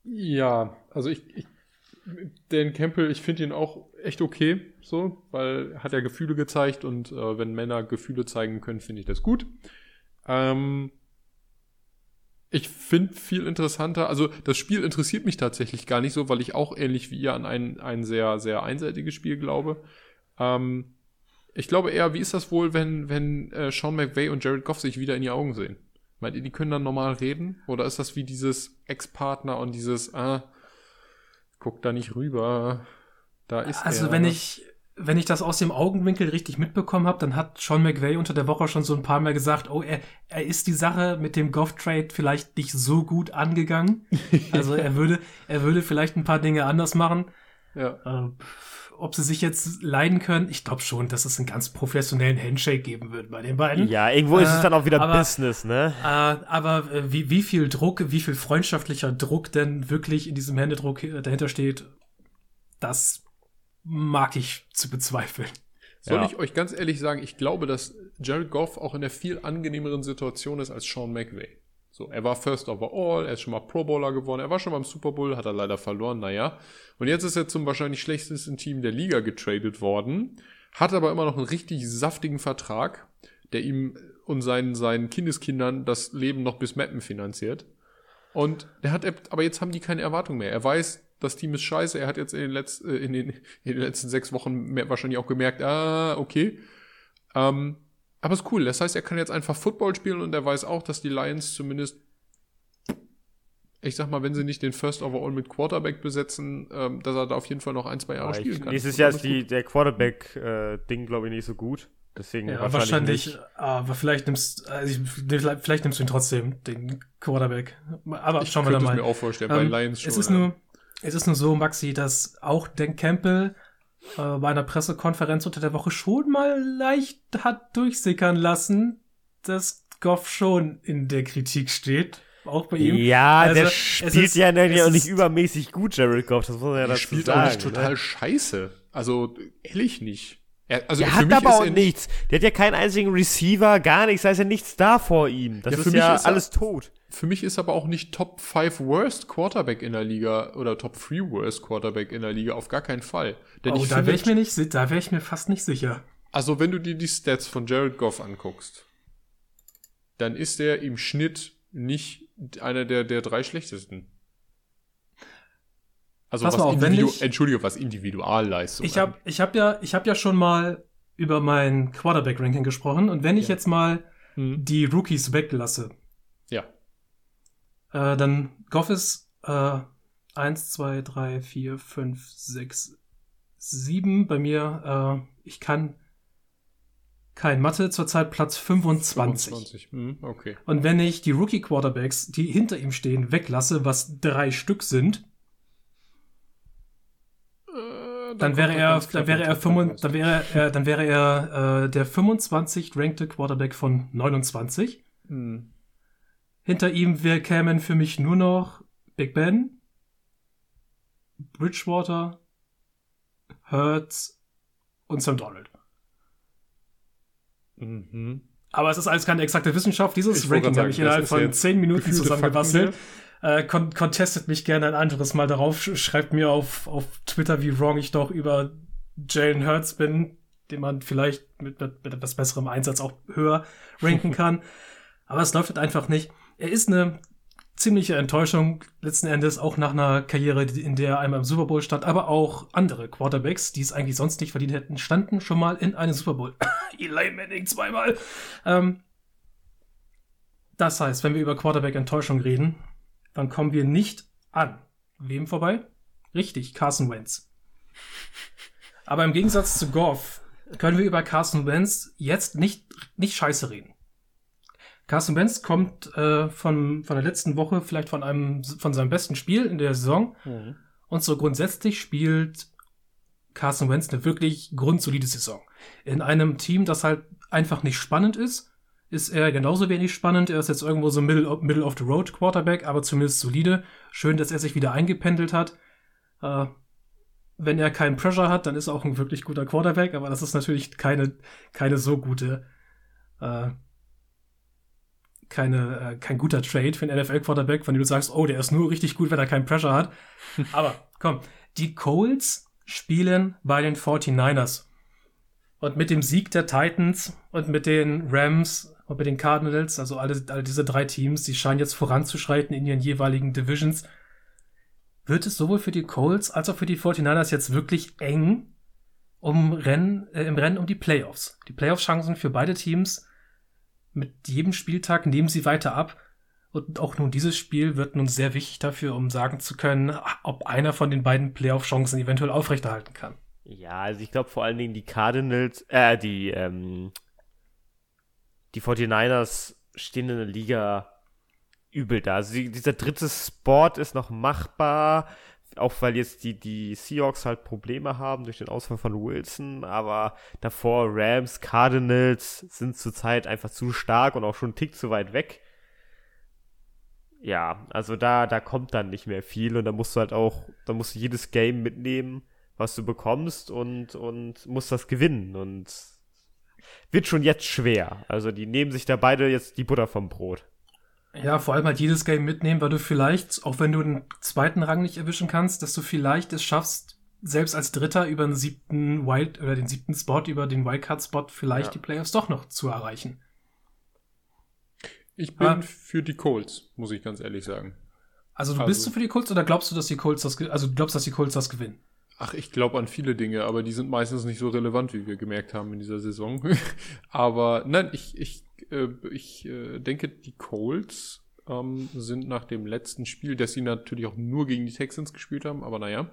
Ja, also ich, ich Dan Campbell, ich finde ihn auch echt okay, so, weil hat er Gefühle gezeigt und äh, wenn Männer Gefühle zeigen können, finde ich das gut. Ähm, ich finde viel interessanter, also das Spiel interessiert mich tatsächlich gar nicht so, weil ich auch ähnlich wie ihr an ein, ein sehr, sehr einseitiges Spiel glaube. Ähm, ich glaube eher, wie ist das wohl, wenn, wenn äh, Sean McVay und Jared Goff sich wieder in die Augen sehen? Meint ihr, die können dann normal reden? Oder ist das wie dieses Ex-Partner und dieses, ah, guck da nicht rüber, da ist Also er. wenn ich wenn ich das aus dem Augenwinkel richtig mitbekommen habe, dann hat Sean McVay unter der Woche schon so ein paar Mal gesagt, oh, er, er ist die Sache mit dem Goff-Trade vielleicht nicht so gut angegangen. Also er würde, er würde vielleicht ein paar Dinge anders machen. Ja. Äh, ob sie sich jetzt leiden können, ich glaube schon, dass es einen ganz professionellen Handshake geben wird bei den beiden. Ja, irgendwo ist es Äh, dann auch wieder aber- Business, ne? Äh, aber äh, wie, wie viel Druck, wie viel freundschaftlicher Druck denn wirklich in diesem Händedruck äh, dahinter steht, das mag ich zu bezweifeln. Soll Ja. ich euch ganz ehrlich sagen, ich glaube, dass Jared Goff auch in der viel angenehmeren Situation ist als Sean McVay. So, er war First Overall, er ist schon mal Pro Bowler geworden, er war schon mal im Super Bowl, hat er leider verloren, naja. Und jetzt ist er zum wahrscheinlich schlechtesten Team der Liga getradet worden, hat aber immer noch einen richtig saftigen Vertrag, der ihm und seinen, seinen Kindeskindern das Leben noch bis Mappen finanziert. Und der hat, aber jetzt haben die keine Erwartung mehr. Er weiß, das Team ist scheiße. Er hat jetzt in den, Letz, äh, in den, in den letzten sechs Wochen mehr, wahrscheinlich auch gemerkt, ah, okay. Ähm, aber ist cool. Das heißt, er kann jetzt einfach Football spielen und er weiß auch, dass die Lions zumindest, ich sag mal, wenn sie nicht den First Overall mit Quarterback besetzen, ähm, dass er da auf jeden Fall noch ein, zwei Jahre Aber spielen ich, kann. nächstes Jahr ist die, der Quarterback-Ding, glaube ich, nicht so gut. Deswegen Ja, wahrscheinlich, wahrscheinlich, nicht. aber vielleicht nimmst, also ich, vielleicht, nimmst du ihn trotzdem, den Quarterback. Aber Ich schauen wir könnte da es mal. mir auch vorstellen, Ähm, bei Lions schon. es ist ja. nur, es ist nur so, Maxi, dass auch Dan Campbell äh, bei einer Pressekonferenz unter der Woche schon mal leicht hat durchsickern lassen, dass Goff schon in der Kritik steht. Auch bei ihm. Ja, Also, der spielt ist- ja nicht ist- übermäßig gut, Jared Goff. Das muss man ja dazu spielt sagen. auch nicht total ne? scheiße. Also, ehrlich nicht. Er, also der hat aber auch nichts. Der hat ja keinen einzigen Receiver, gar nichts. Da ist ja nichts da vor ihm. Das ja, ist ja ist alles er, tot. Für mich ist aber auch nicht Top 5 Worst Quarterback in der Liga oder Top 3 Worst Quarterback in der Liga. Auf gar keinen Fall. Denn oh, da wäre ich mir nicht, da wäre ich mir fast nicht sicher. Also wenn du dir die Stats von Jared Goff anguckst, dann ist er im Schnitt nicht einer der, der drei schlechtesten. Also Pass was auf, Individu ich, Entschuldige, was Individualleistung. Ich habe ich hab ja, ich hab ja schon mal über mein Quarterback-Ranking gesprochen und wenn ich ja. jetzt mal hm. die Rookies weglasse, ja. Äh, dann Goff ist äh, 1, 2, 3, 4, 5, 6, 7 bei mir. Äh, ich kann kein Mathe, zurzeit Platz 25. 25. Hm, okay. Und wenn ich die Rookie-Quarterbacks, die hinter ihm stehen, weglasse, was drei Stück sind, dann wäre er, dann wäre er, 5, dann wäre er, dann wäre er äh, der 25 rankte Quarterback von 29. Hm. Hinter ihm wär, kämen für mich nur noch Big Ben, Bridgewater, Hurts und Sam Donald. Mhm. Aber es ist alles keine exakte Wissenschaft. Dieses ich Ranking habe ich innerhalb von 10 Minuten zusammengebastelt. Äh, con contestet mich gerne ein anderes Mal darauf. Schreibt mir auf, auf Twitter, wie wrong ich doch über Jalen Hurts bin, den man vielleicht mit, mit, mit etwas besserem Einsatz auch höher ranken kann. Aber es läuft halt einfach nicht. Er ist eine ziemliche Enttäuschung letzten Endes, auch nach einer Karriere, in der er einmal im Super Bowl stand, aber auch andere Quarterbacks, die es eigentlich sonst nicht verdient hätten, standen schon mal in einem Super Bowl. Eli Manning zweimal. Ähm, das heißt, wenn wir über Quarterback-Enttäuschung reden, dann kommen wir nicht an. Wem vorbei? Richtig, Carson Wentz. Aber im Gegensatz zu Goff können wir über Carson Wentz jetzt nicht, nicht scheiße reden. Carson Wentz kommt äh, von, von der letzten Woche vielleicht von einem von seinem besten Spiel in der Saison. Mhm. Und so grundsätzlich spielt Carson Wentz eine wirklich grundsolide Saison. In einem Team, das halt einfach nicht spannend ist, ist er genauso wenig spannend. Er ist jetzt irgendwo so Middle of, Middle of the Road Quarterback, aber zumindest solide. Schön, dass er sich wieder eingependelt hat. Äh, wenn er keinen Pressure hat, dann ist er auch ein wirklich guter Quarterback, aber das ist natürlich keine, keine so gute, äh, keine, äh, kein guter Trade für einen NFL-Quarterback, von dem du sagst, oh, der ist nur richtig gut, wenn er keinen Pressure hat. aber komm, die Colts spielen bei den 49ers. Und mit dem Sieg der Titans und mit den Rams und mit den Cardinals, also alle, alle diese drei Teams, die scheinen jetzt voranzuschreiten in ihren jeweiligen Divisions. Wird es sowohl für die Colts als auch für die 49ers jetzt wirklich eng um Rennen, äh, im Rennen um die Playoffs? Die Playoff-Chancen für beide Teams mit jedem Spieltag nehmen sie weiter ab. Und auch nun dieses Spiel wird nun sehr wichtig dafür, um sagen zu können, ob einer von den beiden Playoff-Chancen eventuell aufrechterhalten kann. Ja, also ich glaube vor allen Dingen die Cardinals, äh, die, ähm, die 49ers stehen in der Liga übel da. Also die, dieser dritte Spot ist noch machbar, auch weil jetzt die, die Seahawks halt Probleme haben durch den Ausfall von Wilson, aber davor Rams, Cardinals sind zurzeit einfach zu stark und auch schon einen Tick zu weit weg. Ja, also da, da kommt dann nicht mehr viel und da musst du halt auch, da musst du jedes Game mitnehmen, was du bekommst und, und musst das gewinnen und wird schon jetzt schwer. Also die nehmen sich da beide jetzt die Butter vom Brot. Ja, vor allem halt jedes Game mitnehmen, weil du vielleicht, auch wenn du den zweiten Rang nicht erwischen kannst, dass du vielleicht es schaffst, selbst als Dritter über den siebten Wild oder den siebten Spot, über den Wildcard-Spot vielleicht ja. die Playoffs doch noch zu erreichen. Ich bin ah. für die Colts, muss ich ganz ehrlich sagen. Also du also, bist du für die Colts oder glaubst du, dass die Colts das, also du glaubst, dass die Colts das gewinnen? Ach, ich glaube an viele Dinge, aber die sind meistens nicht so relevant, wie wir gemerkt haben in dieser Saison. aber nein, ich, ich, äh, ich äh, denke, die Colts ähm, sind nach dem letzten Spiel, das sie natürlich auch nur gegen die Texans gespielt haben, aber naja,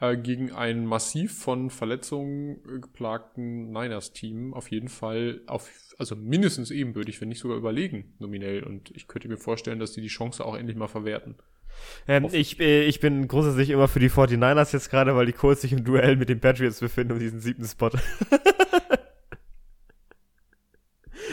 äh, gegen ein massiv von Verletzungen geplagten Niners-Team auf jeden Fall auf, also mindestens ebenbürtig, wenn nicht sogar überlegen, nominell. Und ich könnte mir vorstellen, dass die die Chance auch endlich mal verwerten. Ähm, ich, äh, ich bin grundsätzlich immer für die 49ers jetzt gerade, weil die Colts sich im Duell mit den Patriots befinden um diesen siebten Spot.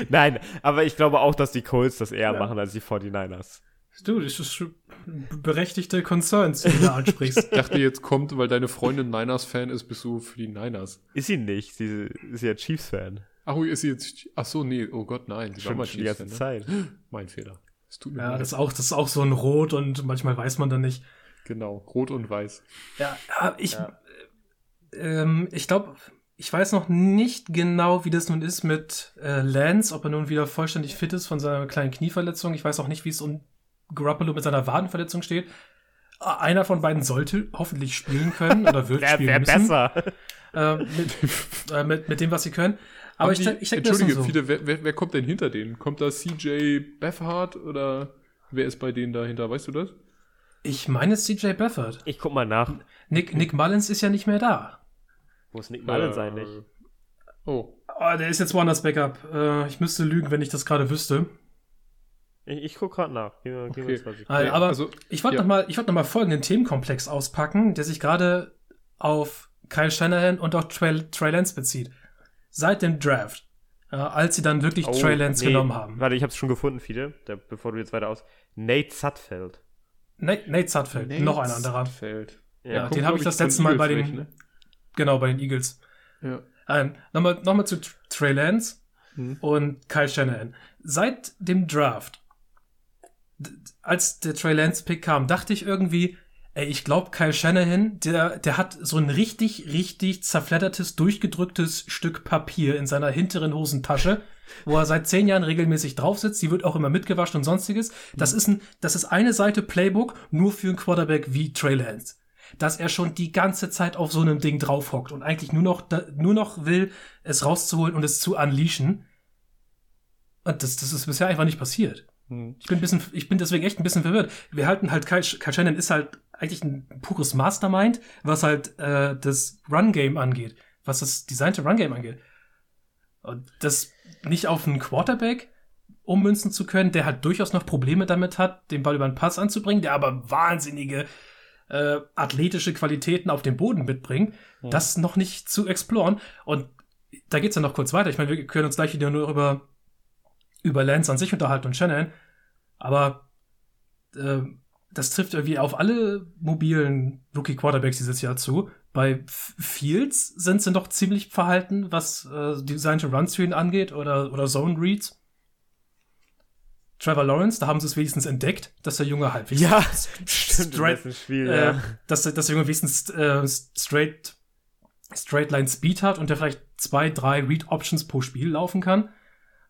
Nein, aber ich glaube auch, dass die Colts das eher ja. machen als die 49ers. Du, das ist, berechtigte Concerns, die du da ansprichst. Ich dachte, jetzt kommt, weil deine Freundin Niners-Fan ist, bist du für die Niners. Ist sie nicht. Sie ist ja Chiefs-Fan. Ach, ist sie jetzt. Ach so, nee, oh Gott, nein. Sie Schon, mal die ganze Chiefs-Fan, ne? Zeit. Mein Fehler. Es tut mir Ja, leid. das ist, auch, das ist auch so ein Rot und manchmal weiß man dann nicht. Genau, rot und weiß. Ja, ich, Ja. äh, ähm, ich glaube, ich weiß noch nicht genau, wie das nun ist mit äh, Lance, ob er nun wieder vollständig fit ist von seiner kleinen Knieverletzung. Ich weiß auch nicht, wie es um Garoppolo mit seiner Wadenverletzung steht. Äh, Einer von beiden sollte hoffentlich spielen können oder wird Wer, spielen wer müssen. besser? Äh, mit, äh, mit, mit dem, was sie können. Aber ich, die- ich das Entschuldige, so. viele, wer, wer, wer kommt denn hinter denen? Kommt da CJ Beffard oder wer ist bei denen dahinter? Weißt du das? Ich meine CJ Beffert. Ich guck mal nach. Nick, Nick Mullins ist ja nicht mehr da. Wo ist Nick Mullins Äh, eigentlich? Oh, Oh, der ist jetzt woanders Backup. Äh, ich müsste lügen, wenn ich das gerade wüsste. Ich, ich guck gerade nach. Gib mir Okay. Sekunden. Äh, Nee, aber also, ich wollte ja. noch mal, ich wollte noch mal folgenden Themenkomplex auspacken, der sich gerade auf Kyle Shanahan und auch Trey, Trey Lance bezieht. Seit dem Draft, äh, als sie dann wirklich Trey Lance Oh, nee, genommen haben. Warte, ich hab's schon gefunden, Fide, der, bevor du jetzt weiter aus. Nate Sutfeld. Nate, Nate Sudfeld, noch ein anderer. Feld. Ja, kommt, den habe ich das letzte Mal bei Eagles den, weg, genau, bei den Eagles. ne? Ähm, Nochmal noch mal zu Tr- Trey Lance Hm. und Kyle Shanahan. Seit dem Draft, als der Trey Lance Pick kam, dachte ich irgendwie, ey, ich glaube, Kyle Shanahan, der, der hat so ein richtig, richtig zerfleddertes, durchgedrücktes Stück Papier in seiner hinteren Hosentasche, wo er seit zehn Jahren regelmäßig drauf sitzt. Die wird auch immer mitgewaschen und sonstiges. Das ist ein, das ist eine Seite Playbook nur für einen Quarterback wie Trey Lance dass er schon die ganze Zeit auf so einem Ding draufhockt und eigentlich nur noch, nur noch will, es rauszuholen und es zu unleashen. Und das, das ist bisher einfach nicht passiert. Hm. Ich bin, ein bisschen, ich bin deswegen echt ein bisschen verwirrt. Wir halten halt, Kyle, Kyle Shannon ist halt eigentlich ein pures Mastermind, was halt äh, das Run-Game angeht, was das designte Run-Game angeht. Und das nicht auf einen Quarterback ummünzen zu können, der halt durchaus noch Probleme damit hat, den Ball über den Pass anzubringen, der aber wahnsinnige äh, athletische Qualitäten auf dem Boden mitbringt, das noch nicht zu exploren. Und da geht's ja noch kurz weiter. Ich meine, wir können uns gleich wieder nur über, über Lance an sich unterhalten und Shannon. Aber äh, das trifft irgendwie auf alle mobilen Rookie-Quarterbacks dieses Jahr zu. Bei Fields sind sie noch ziemlich verhalten, was äh, designte Runs für ihn angeht oder, oder Zone Reads. Trevor Lawrence, da haben sie es wenigstens entdeckt, dass der Junge halbwegs Ja, stimmt, im straight, letzten Spiel, äh, ja. dass, der- dass der Junge wenigstens äh, straight, straight Line Speed hat und der vielleicht zwei, drei Read Options pro Spiel laufen kann.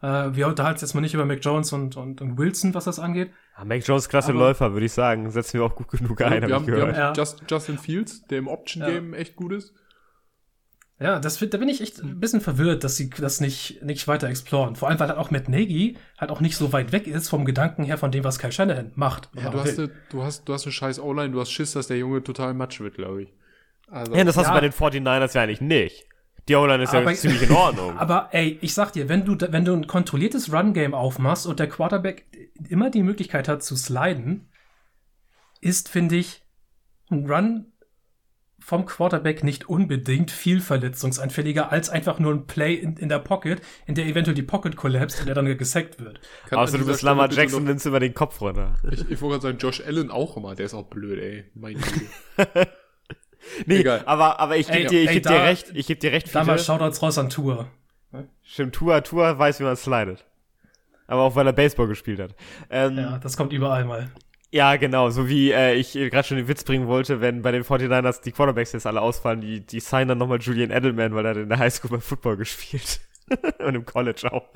Äh, wir unterhalten uns jetzt mal nicht über Mac Jones und, und, und Wilson, was das angeht. Ah, Mac Jones, klasse Aber- Läufer, würde ich sagen. Setzen wir auch gut genug ein, wir habe haben, ich wir gehört. haben Ja. Just, Justin Fields, der im Option-Game echt gut ist. Ja, das, da bin ich echt ein bisschen verwirrt, dass sie das nicht, nicht weiter exploren. Vor allem, weil halt auch Matt Nagy halt auch nicht so weit weg ist vom Gedanken her von dem, was Kyle Shanahan macht. Ja, du hast, eine, du, hast, du hast eine scheiß O-Line, du hast Schiss, dass der Junge total matsch wird, glaube ich. Also, Ja, das hast Ja. du bei den 49ers ja eigentlich nicht. Die O-Line ist ja Aber- ziemlich in Ordnung. Aber ey, ich sag dir, wenn du, wenn du ein kontrolliertes Run-Game aufmachst und der Quarterback immer die Möglichkeit hat zu sliden, ist, finde ich, ein Run vom Quarterback nicht unbedingt viel verletzungsanfälliger als einfach nur ein Play in, in der Pocket, in der eventuell die Pocket collapst und der dann gesackt wird. kann Außer du bist Lamar Jackson, nimmst du über den Kopf runter. Ich, ich wollte gerade sagen, Josh Allen auch immer, der ist auch blöd, ey. Meine Güte. Nee, Egal. aber, aber ich gebe dir, ich ey, geb dir recht, ich gebe dir recht, Da mal. Shoutouts raus an Tour. Stimmt, Tua, Tua weiß, wie man slidet. Aber auch, weil er Baseball gespielt hat. Ähm, Ja, das kommt überall mal. Ja, genau, so wie äh, ich gerade schon den Witz bringen wollte, wenn bei den 49ers die Quarterbacks jetzt alle ausfallen, die, die signen dann nochmal Julian Edelman, weil er hat in der Highschool bei Football gespielt. Und im College auch.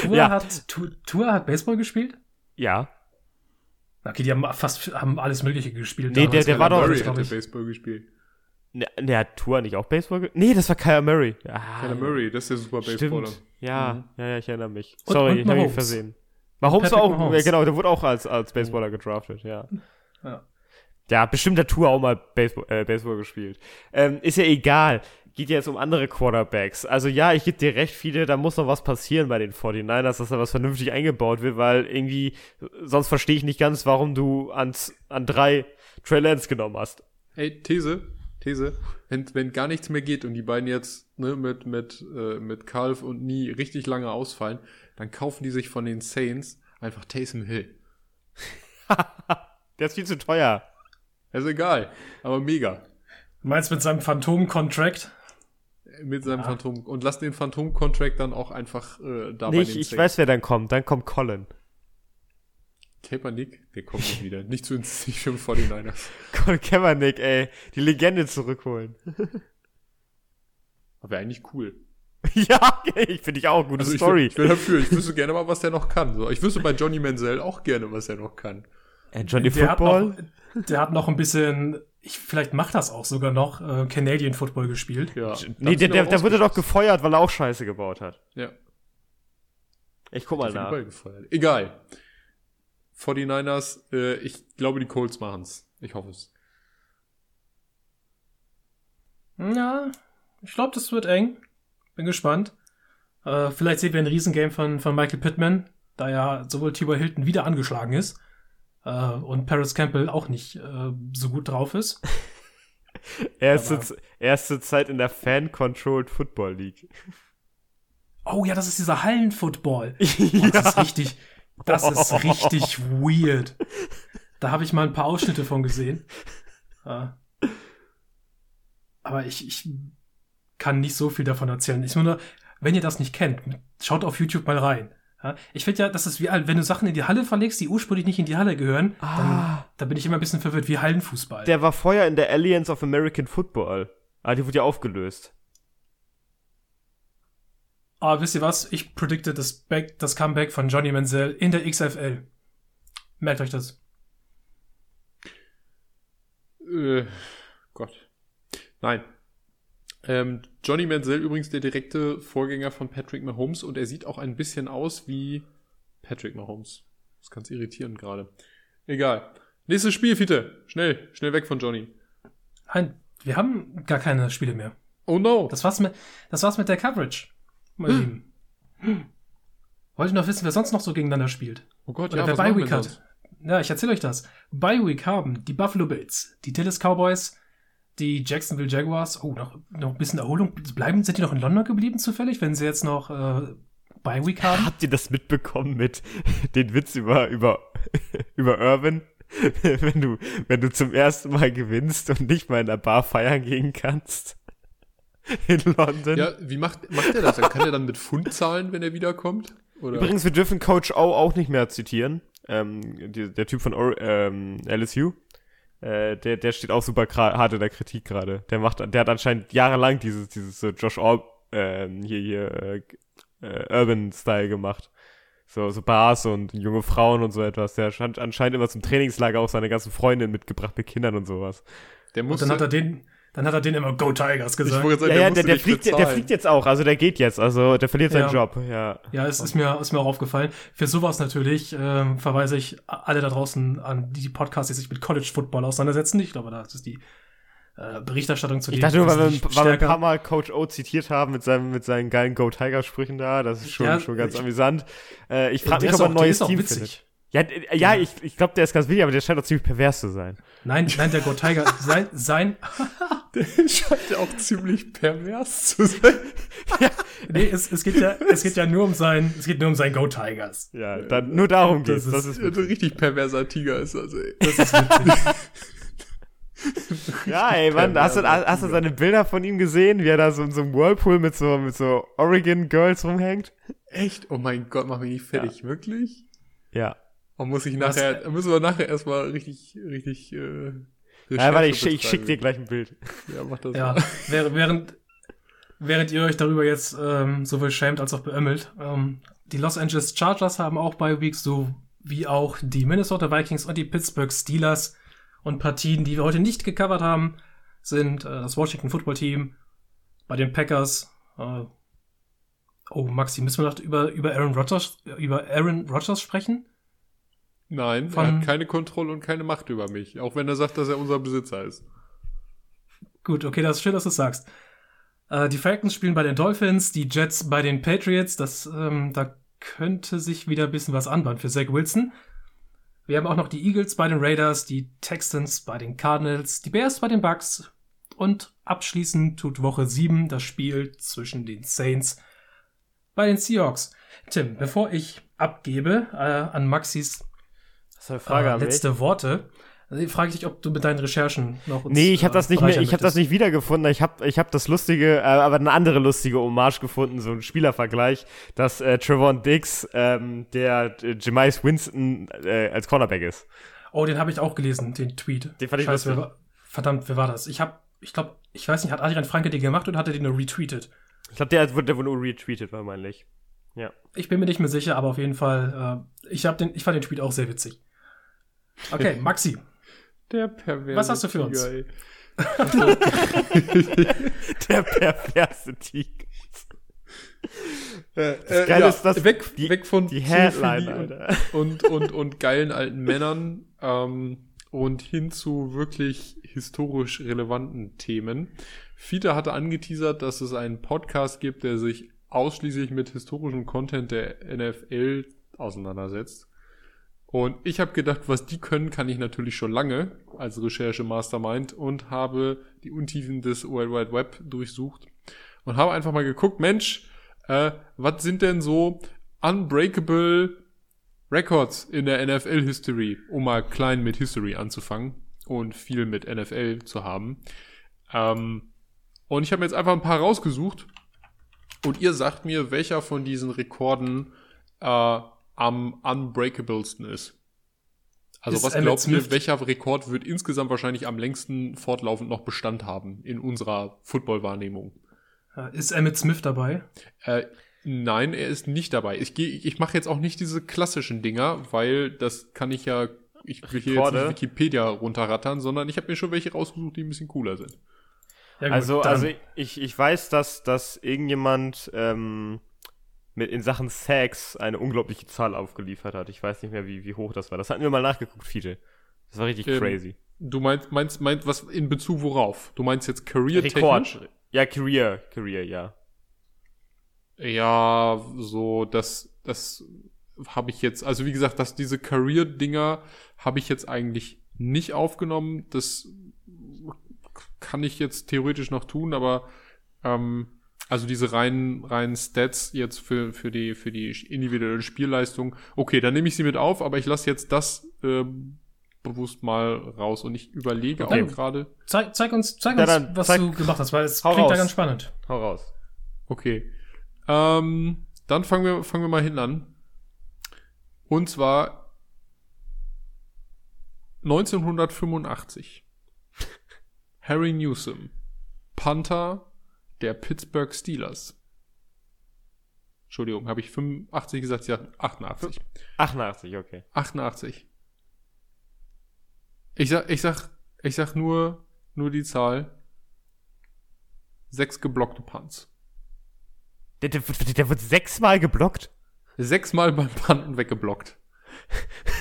Tour, Ja. hat, Tu- Tour hat Baseball gespielt? Ja. Okay, die haben fast haben alles Mögliche gespielt. Nee, der- der war doch- Murray hatte. Baseball gespielt. Ne, ne, hat Tua nicht auch Baseball ge Nee, das war Kyler Murray. Ah, Kyler Murray, das ist der super Baseballer. Stimmt. Ja, Mhm. ja, ja, ich erinnere mich. Und- Sorry, und ich habe mich versehen. Mahomes Patrick auch, Mahomes. ja, genau, der wurde auch als, als Baseballer gedraftet, ja. Ja. Ja, bestimmt hat Tour auch mal Baseball, äh, Baseball gespielt. Ähm, ist ja egal. Geht ja jetzt um andere Quarterbacks. Also ja, ich gebe dir recht, viele, da muss noch was passieren bei den 49ers, dass da was vernünftig eingebaut wird, weil irgendwie, sonst verstehe ich nicht ganz, warum du ans, an drei Trey Lance genommen hast. Ey, These, These, wenn, wenn gar nichts mehr geht und die beiden jetzt ne, mit, mit, äh, mit Calf und Nie richtig lange ausfallen, dann kaufen die sich von den Saints einfach Taysom Hill. Der ist viel zu teuer. ist egal, aber mega. Du meinst mit seinem Phantom-Contract? Mit seinem Phantom. Und lass den Phantom-Contract dann auch einfach äh, da bei Nicht, den ich weiß, wer dann kommt. Dann kommt Colin. Kaepernick, der kommt nicht wieder. Nicht zu uns, nicht für 49ers. Colin Kaepernick, ey. Die Legende zurückholen. Aber wäre eigentlich cool. ja, ich finde ich auch. Gute Also ich Story. Ich wäre dafür. Ich wüsste gerne mal, was der noch kann. So, ich wüsste bei Johnny Manziel auch gerne, was er noch kann. äh, Johnny Der hat, Football? noch, der hat noch ein bisschen, ich, vielleicht macht das auch sogar noch, äh, Canadian Football gespielt. Ja. nee, der, der, der wurde doch gefeuert, weil er auch Scheiße gebaut hat. Ja. Ich guck mal nach. Egal. 49ers, äh, ich glaube, die Colts machen's. Ich hoffe es. Ja, ich glaube, das wird eng. Bin gespannt. Äh, vielleicht sehen wir ein Riesengame von, von Michael Pittman, da ja sowohl T.Y. Hilton wieder angeschlagen ist äh, und Paris Campbell auch nicht äh, so gut drauf ist. Erste, Aber- erste Zeit in der Fan-Controlled Football League. Oh ja, das ist dieser Hallenfootball. Boah, das ist richtig, das ist richtig weird. Da habe ich mal ein paar Ausschnitte von gesehen. Äh, aber ich, ich kann nicht so viel davon erzählen. Ich nur, wenn ihr das nicht kennt, schaut auf YouTube mal rein. Ja, ich finde ja, das ist wie, wenn du Sachen in die Halle verlegst, die ursprünglich nicht in die Halle gehören, dann, da bin ich immer ein bisschen verwirrt, wie Hallenfußball. Der war vorher in der Alliance of American Football. Ah, die wurde ja aufgelöst. Aber wisst ihr was? Ich predikte das, Back, das Comeback von Johnny Manziel in der XFL. Merkt euch das. Äh, Gott. Nein. Ähm, Johnny Manziel übrigens der direkte Vorgänger von Patrick Mahomes und er sieht auch ein bisschen aus wie Patrick Mahomes. Das ist ganz irritierend gerade. Egal. Nächstes Spiel, Fiete. Schnell, schnell weg von Johnny. Nein, wir haben gar keine Spiele mehr. Oh no. Das war's mit, das war's mit der Coverage, meine Lieben. Wollt ihr noch wissen, wer sonst noch so gegeneinander spielt? oh Gott, Oder ja, wer was Bye Week hat? Ja, ich erzähle euch das. Bye Week haben die Buffalo Bills, die Dallas Cowboys, die Jacksonville Jaguars. Oh, noch, noch ein bisschen Erholung. Bleiben, sind die noch in London geblieben zufällig, wenn sie jetzt noch äh, Bye Week haben? Habt ihr das mitbekommen mit den Witz über, über, über Irvin? wenn du, wenn du zum ersten Mal gewinnst und nicht mal in der Bar feiern gehen kannst. In London. Ja, wie macht, macht er das? Dann kann er dann mit Pfund zahlen, wenn er wiederkommt? Oder? Übrigens, wir dürfen Coach O auch nicht mehr zitieren. Ähm, die, der Typ von Or ähm, LSU. Äh, der, der steht auch super hart in der Kritik gerade. Der macht, der hat anscheinend jahrelang dieses, dieses so Josh Orb, ähm, hier, hier, äh, äh, Urban-Style gemacht. So, so Bars und junge Frauen und so etwas. Der hat anscheinend immer zum Trainingslager auch seine ganzen Freundinnen mitgebracht mit Kindern und sowas. der muss Und dann hat er den, dann hat er den immer Go Tigers ich gesagt. wollte sagen, Ja, ja, der, der, fliegt, der, fliegt jetzt auch, also der geht jetzt, also der verliert seinen Ja. Job, ja. Ja, es ist mir, ist mir auch aufgefallen. Für sowas natürlich ähm, verweise ich alle da draußen an die Podcasts, die sich mit College Football auseinandersetzen. Ich glaube, da ist die äh, Berichterstattung zu Ich dem dachte nur, weil wir, weil wir ein paar Mal Coach O zitiert haben mit, seinem, mit seinen geilen Go Tiger Sprüchen da. Das ist schon, Ja, schon ganz ich- amüsant. Äh, ich frage mich, ob er ein neues ist auch Team witzig. findet. Ja, ja, ich, ich glaube, der ist ganz wichtig, aber der scheint auch ziemlich pervers zu sein. Nein, nein, der Go Tiger, sein, sein, Der scheint ja auch ziemlich pervers zu sein. nee, es, es geht ja, es geht ja nur um sein, es geht nur um sein Go Tigers. Ja, dann, nur darum Das geht's. Das ist- ist, Ein richtig perverser Tiger ist also. ey. Das ist witzig. ja, ey, Mann, hast du, hast du seine Bilder von ihm gesehen, wie er da so in so einem Whirlpool mit so, mit so Oregon Girls rumhängt? Echt? Oh mein Gott, mach mich nicht fertig. Wirklich? Ja. Und muss ich Was- nachher, müssen wir nachher erstmal richtig, richtig, äh, Ja, warte, ich, ich schick dir gleich ein Bild. Ja, mach das Ja, mal. während, während, ihr euch darüber jetzt ähm, sowohl schämt als auch beömmelt, ähm, die Los Angeles Chargers haben auch Bye Weeks, so wie auch die Minnesota Vikings und die Pittsburgh Steelers. Und Partien, die wir heute nicht gecovert haben, sind äh, das Washington Football Team bei den Packers. Äh, oh, Maxi, müssen wir noch über, über Aaron Rodgers, über Aaron Rodgers sprechen? Nein, Von- er hat keine Kontrolle und keine Macht über mich. Auch wenn er sagt, dass er unser Besitzer ist. Gut, okay, das ist schön, dass du es sagst. Äh, die Falcons spielen bei den Dolphins, die Jets bei den Patriots. Das, ähm, da könnte sich wieder ein bisschen was anbahnen für Zach Wilson. Wir haben auch noch die Eagles bei den Raiders, die Texans bei den Cardinals, die Bears bei den Bucks und abschließend tut Woche 7 das Spiel zwischen den Saints bei den Seahawks. Tim, bevor ich abgebe äh, an Maxis Das ist eine Frage äh, an mich. letzte Worte. Also, frage ich dich, ob du mit deinen Recherchen noch uns, Nee, ich habe äh, das nicht mehr, ich habe das nicht wiedergefunden. Ich habe ich hab das lustige, äh, aber eine andere lustige Hommage gefunden, so ein Spielervergleich, dass äh, Trevon Diggs ähm, der äh, Jamais Winston äh, als Cornerback ist. Oh, den habe ich auch gelesen, den Tweet. Den fand ich Scheiße, wer war, verdammt, wer war das? Ich habe, ich glaube, ich weiß nicht, hat Adrian Franke den gemacht oder hat er den nur retweetet? Ich glaube, der wurde der wurde nur retweetet, wahrscheinlich. Ja. Ich bin mir nicht mehr sicher, aber auf jeden Fall, äh, ich, hab den, ich fand den Tweet auch sehr witzig. Okay, Maxi, Der perverse Was hast du für uns? Tiger. Der perverse Tiger. Äh, Geile ist, dass weg, die- weg von Die Headline, und, und, und, und geilen alten Männern ähm, und hin zu wirklich historisch relevanten Themen. Fiete hatte angeteasert, dass es einen Podcast gibt, der sich ausschließlich mit historischem Content der NFL auseinandersetzt. Und ich habe gedacht, was die können, kann ich natürlich schon lange als Recherche-Mastermind und habe die Untiefen des World Wide Web durchsucht und habe einfach mal geguckt, Mensch, äh, was sind denn so unbreakable Records in der NFL-History, um mal klein mit History anzufangen und viel mit NFL zu haben. Ähm, und ich habe jetzt einfach ein paar rausgesucht und ihr sagt mir, welcher von diesen Rekorden äh, am unbreakablesten ist. Also Ist was glaubt ihr, welcher Rekord wird insgesamt wahrscheinlich am längsten fortlaufend noch Bestand haben in unserer Football-Wahrnehmung? äh, ist Emmett Smith dabei? Äh, nein, er ist nicht dabei. Ich gehe, ich mache jetzt auch nicht diese klassischen Dinger, weil das kann ich ja, ich will hier jetzt nicht Wikipedia runterrattern, sondern ich habe mir schon welche rausgesucht, die ein bisschen cooler sind. Ja, gut, Also, dann- also ich, ich weiß, dass, dass irgendjemand ähm, mit in Sachen Sex eine unglaubliche Zahl aufgeliefert hat. Ich weiß nicht mehr, wie, wie hoch das war. Das hatten wir mal nachgeguckt, Fiete. Das war richtig Ähm, crazy. Du meinst, meinst, meinst, was in Bezug worauf? Du meinst jetzt career-technisch? Rekord. Ja, Career, Career, ja. Ja, so, das, das habe ich jetzt, also wie gesagt, dass diese Career-Dinger habe ich jetzt eigentlich nicht aufgenommen. Das kann ich jetzt theoretisch noch tun, aber ähm, also diese reinen, reinen Stats jetzt für, für, die, für die individuelle Spielleistung, okay, dann nehme ich sie mit auf, aber ich lasse jetzt das ähm, bewusst mal raus und ich überlege Okay. auch gerade, zeig, zeig uns, zeig Ja, uns was zeig- du gemacht hast, weil es klingt da raus. ganz spannend. Hau raus. Okay. Ähm, dann fangen wir, fangen wir mal hinten an. Und zwar 1985. Harry Newsom, Panther der Pittsburgh Steelers. Entschuldigung, habe ich 85 gesagt? Ja, 88. 88, okay. 88. Ich sag, ich sag, ich sag nur, nur die Zahl. Sechs geblockte Punts. Der, der, wird- der wird sechsmal geblockt. Sechsmal beim Panten weggeblockt.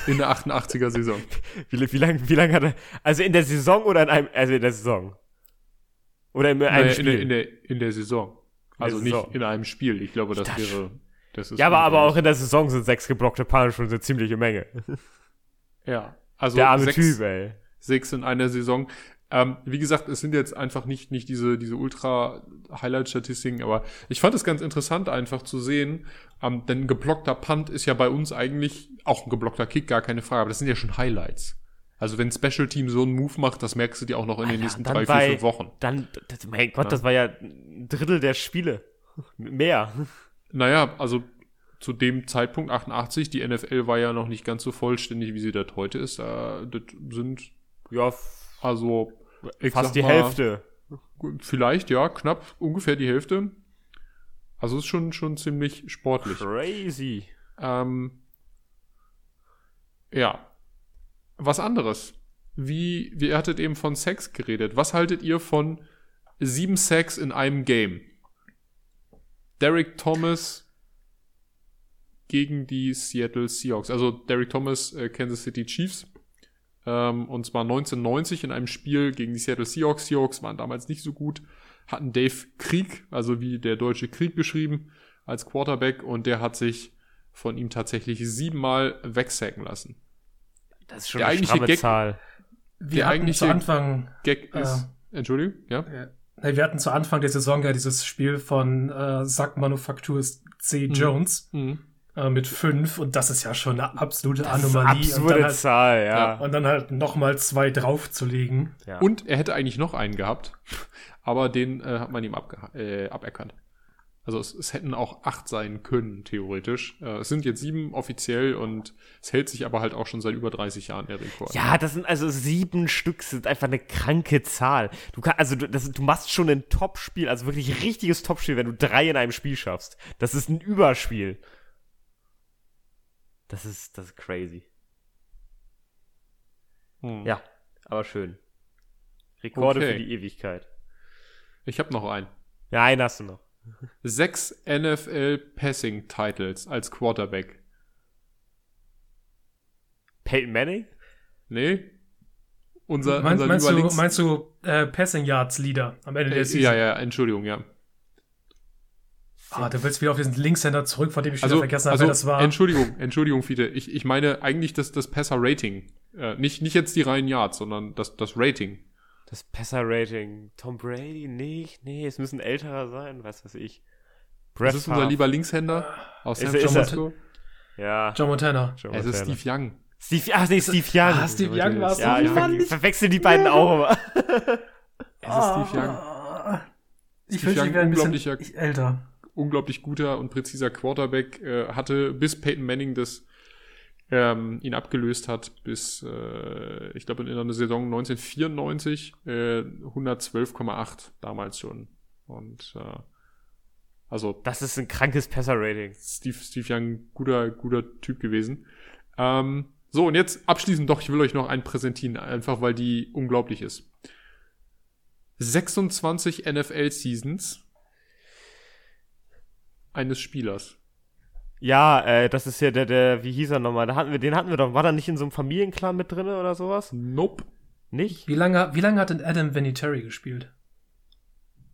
In der 88er Saison. Wie, wie lange wie lang hat er. Also in der Saison oder in einem. Also in der Saison. Oder in einem Naja, in, Spiel. der, in, der, in der Saison. der Also Saison. nicht in einem Spiel. Ich glaube, das dachte wäre. Das ist ja, aber, aber auch in der Saison sind sechs geblockte Paare schon eine ziemliche Menge. Ja. Also der arme sechs, Typ, ey. sechs in einer Saison. Ähm, wie gesagt, es sind jetzt einfach nicht, nicht diese, diese Ultra-Highlight-Statistiken, aber ich fand es ganz interessant, einfach zu sehen, ähm, denn geblockter Punt ist ja bei uns eigentlich auch ein geblockter Kick, gar keine Frage, aber das sind ja schon Highlights. Also wenn ein Special Team so einen Move macht, das merkst du dir auch noch in den Alter, nächsten dann drei, vier, bei- fünf Wochen. Dann, das, mein Gott, Ja. das war ja ein Drittel der Spiele. Mehr. Naja, also zu dem Zeitpunkt 88, die NFL war ja noch nicht ganz so vollständig, wie sie das heute ist. Das sind Ja, also ich fast die mal, Hälfte. Vielleicht, ja, knapp, ungefähr die Hälfte. Also ist schon, schon ziemlich sportlich. Crazy. Ähm, ja. Was anderes. Wie, wie ihr hattet eben von Sex geredet. Was haltet ihr von sieben Sex in einem Game? Derek Thomas gegen die Seattle Seahawks. Also Derek Thomas, äh, Kansas City Chiefs. Ähm, und zwar 1990 in einem Spiel gegen die Seattle Seahawks. Seahawks waren damals nicht so gut. Hatten Dave Krieg, also wie der deutsche Krieg geschrieben, als Quarterback. Und der hat sich von ihm tatsächlich siebenmal wegsacken lassen. Das ist schon Der eine eigentliche stramme Gag- Zahl. Wir Der hatten eigentliche- zu Anfang, Gag Äh. ist. Entschuldigung, ja? äh, nee, wir hatten zu Anfang der Saison ja dieses Spiel von äh, Sack Manufaktur C. Mhm. Jones. Mhm. äh, mit fünf und das ist ja schon eine absolute Das ist Anomalie. eine und, halt, Zahl, ja. und dann halt nochmal zwei draufzulegen. ja. Und er hätte eigentlich noch einen gehabt, aber den äh, hat man ihm äh, aberkannt. Also es, es hätten auch acht sein können, theoretisch. Äh, es sind jetzt sieben offiziell und es hält sich aber halt auch schon seit über 30 Jahren der Rekord. Ja, das sind also sieben Stück, sind einfach eine kranke Zahl. Du kannst, also du, das, du machst schon ein Top-Spiel, also wirklich richtiges Top-Spiel, wenn du drei in einem Spiel schaffst. Das ist ein Überspiel. Das ist, das ist crazy. Hm. Ja, aber schön. Rekorde Okay. für die Ewigkeit. Ich habe noch einen. Ja, einen hast du noch. Sechs NFL Passing Titles als Quarterback. Peyton Manning? Nee? Unser, Mein, unser meinst, du, meinst du äh, Passing Yards Leader am Ende der äh, Season? ja, ja, Entschuldigung, ja. Ah, du willst wieder auf diesen Linkshänder zurück, von dem ich Also, wieder vergessen habe, also wer das war. Entschuldigung, Entschuldigung, Fiete. Ich, ich meine eigentlich das, das Passer-Rating. Äh, nicht, nicht jetzt die reinen Yards, sondern das, das Rating. Das Passer-Rating. Tom Brady? Nicht? Nee, es müssen älterer sein, was weiß ich. Brett Das ist unser lieber Linkshänder aus Ist San ist Francisco. Ja. John Montana. Joe Es ist Montana. Steve Young. Steve, ach nee, Steve Young. Ah, Steve Young war's. Ja, Oh ich ver verwechsel die beiden auch immer. Es ist Steve Young. Ah, Ich Steve wünschte, Young, ich ein bisschen unglaublicher- ich- älter. Unglaublich guter und präziser Quarterback. Äh, hatte bis Peyton Manning das ähm, ihn abgelöst hat, bis, äh, ich glaube, in einer Saison 1994 äh, 112,8 damals schon. Und äh, also Das ist ein krankes Passer-Rating. Steve, Steve Young, guter, guter Typ gewesen. Ähm, so, und jetzt abschließend doch, ich will euch noch einen präsentieren, einfach weil die unglaublich ist. 26 NFL-Seasons eines Spielers. Ja, äh, das ist ja der, der, wie hieß er nochmal? Da hatten wir, den hatten wir doch. War da nicht in so einem Familienclan mit drin oder sowas? Nope. Nicht? Wie lange, wie lange hat denn Adam Vinatieri gespielt?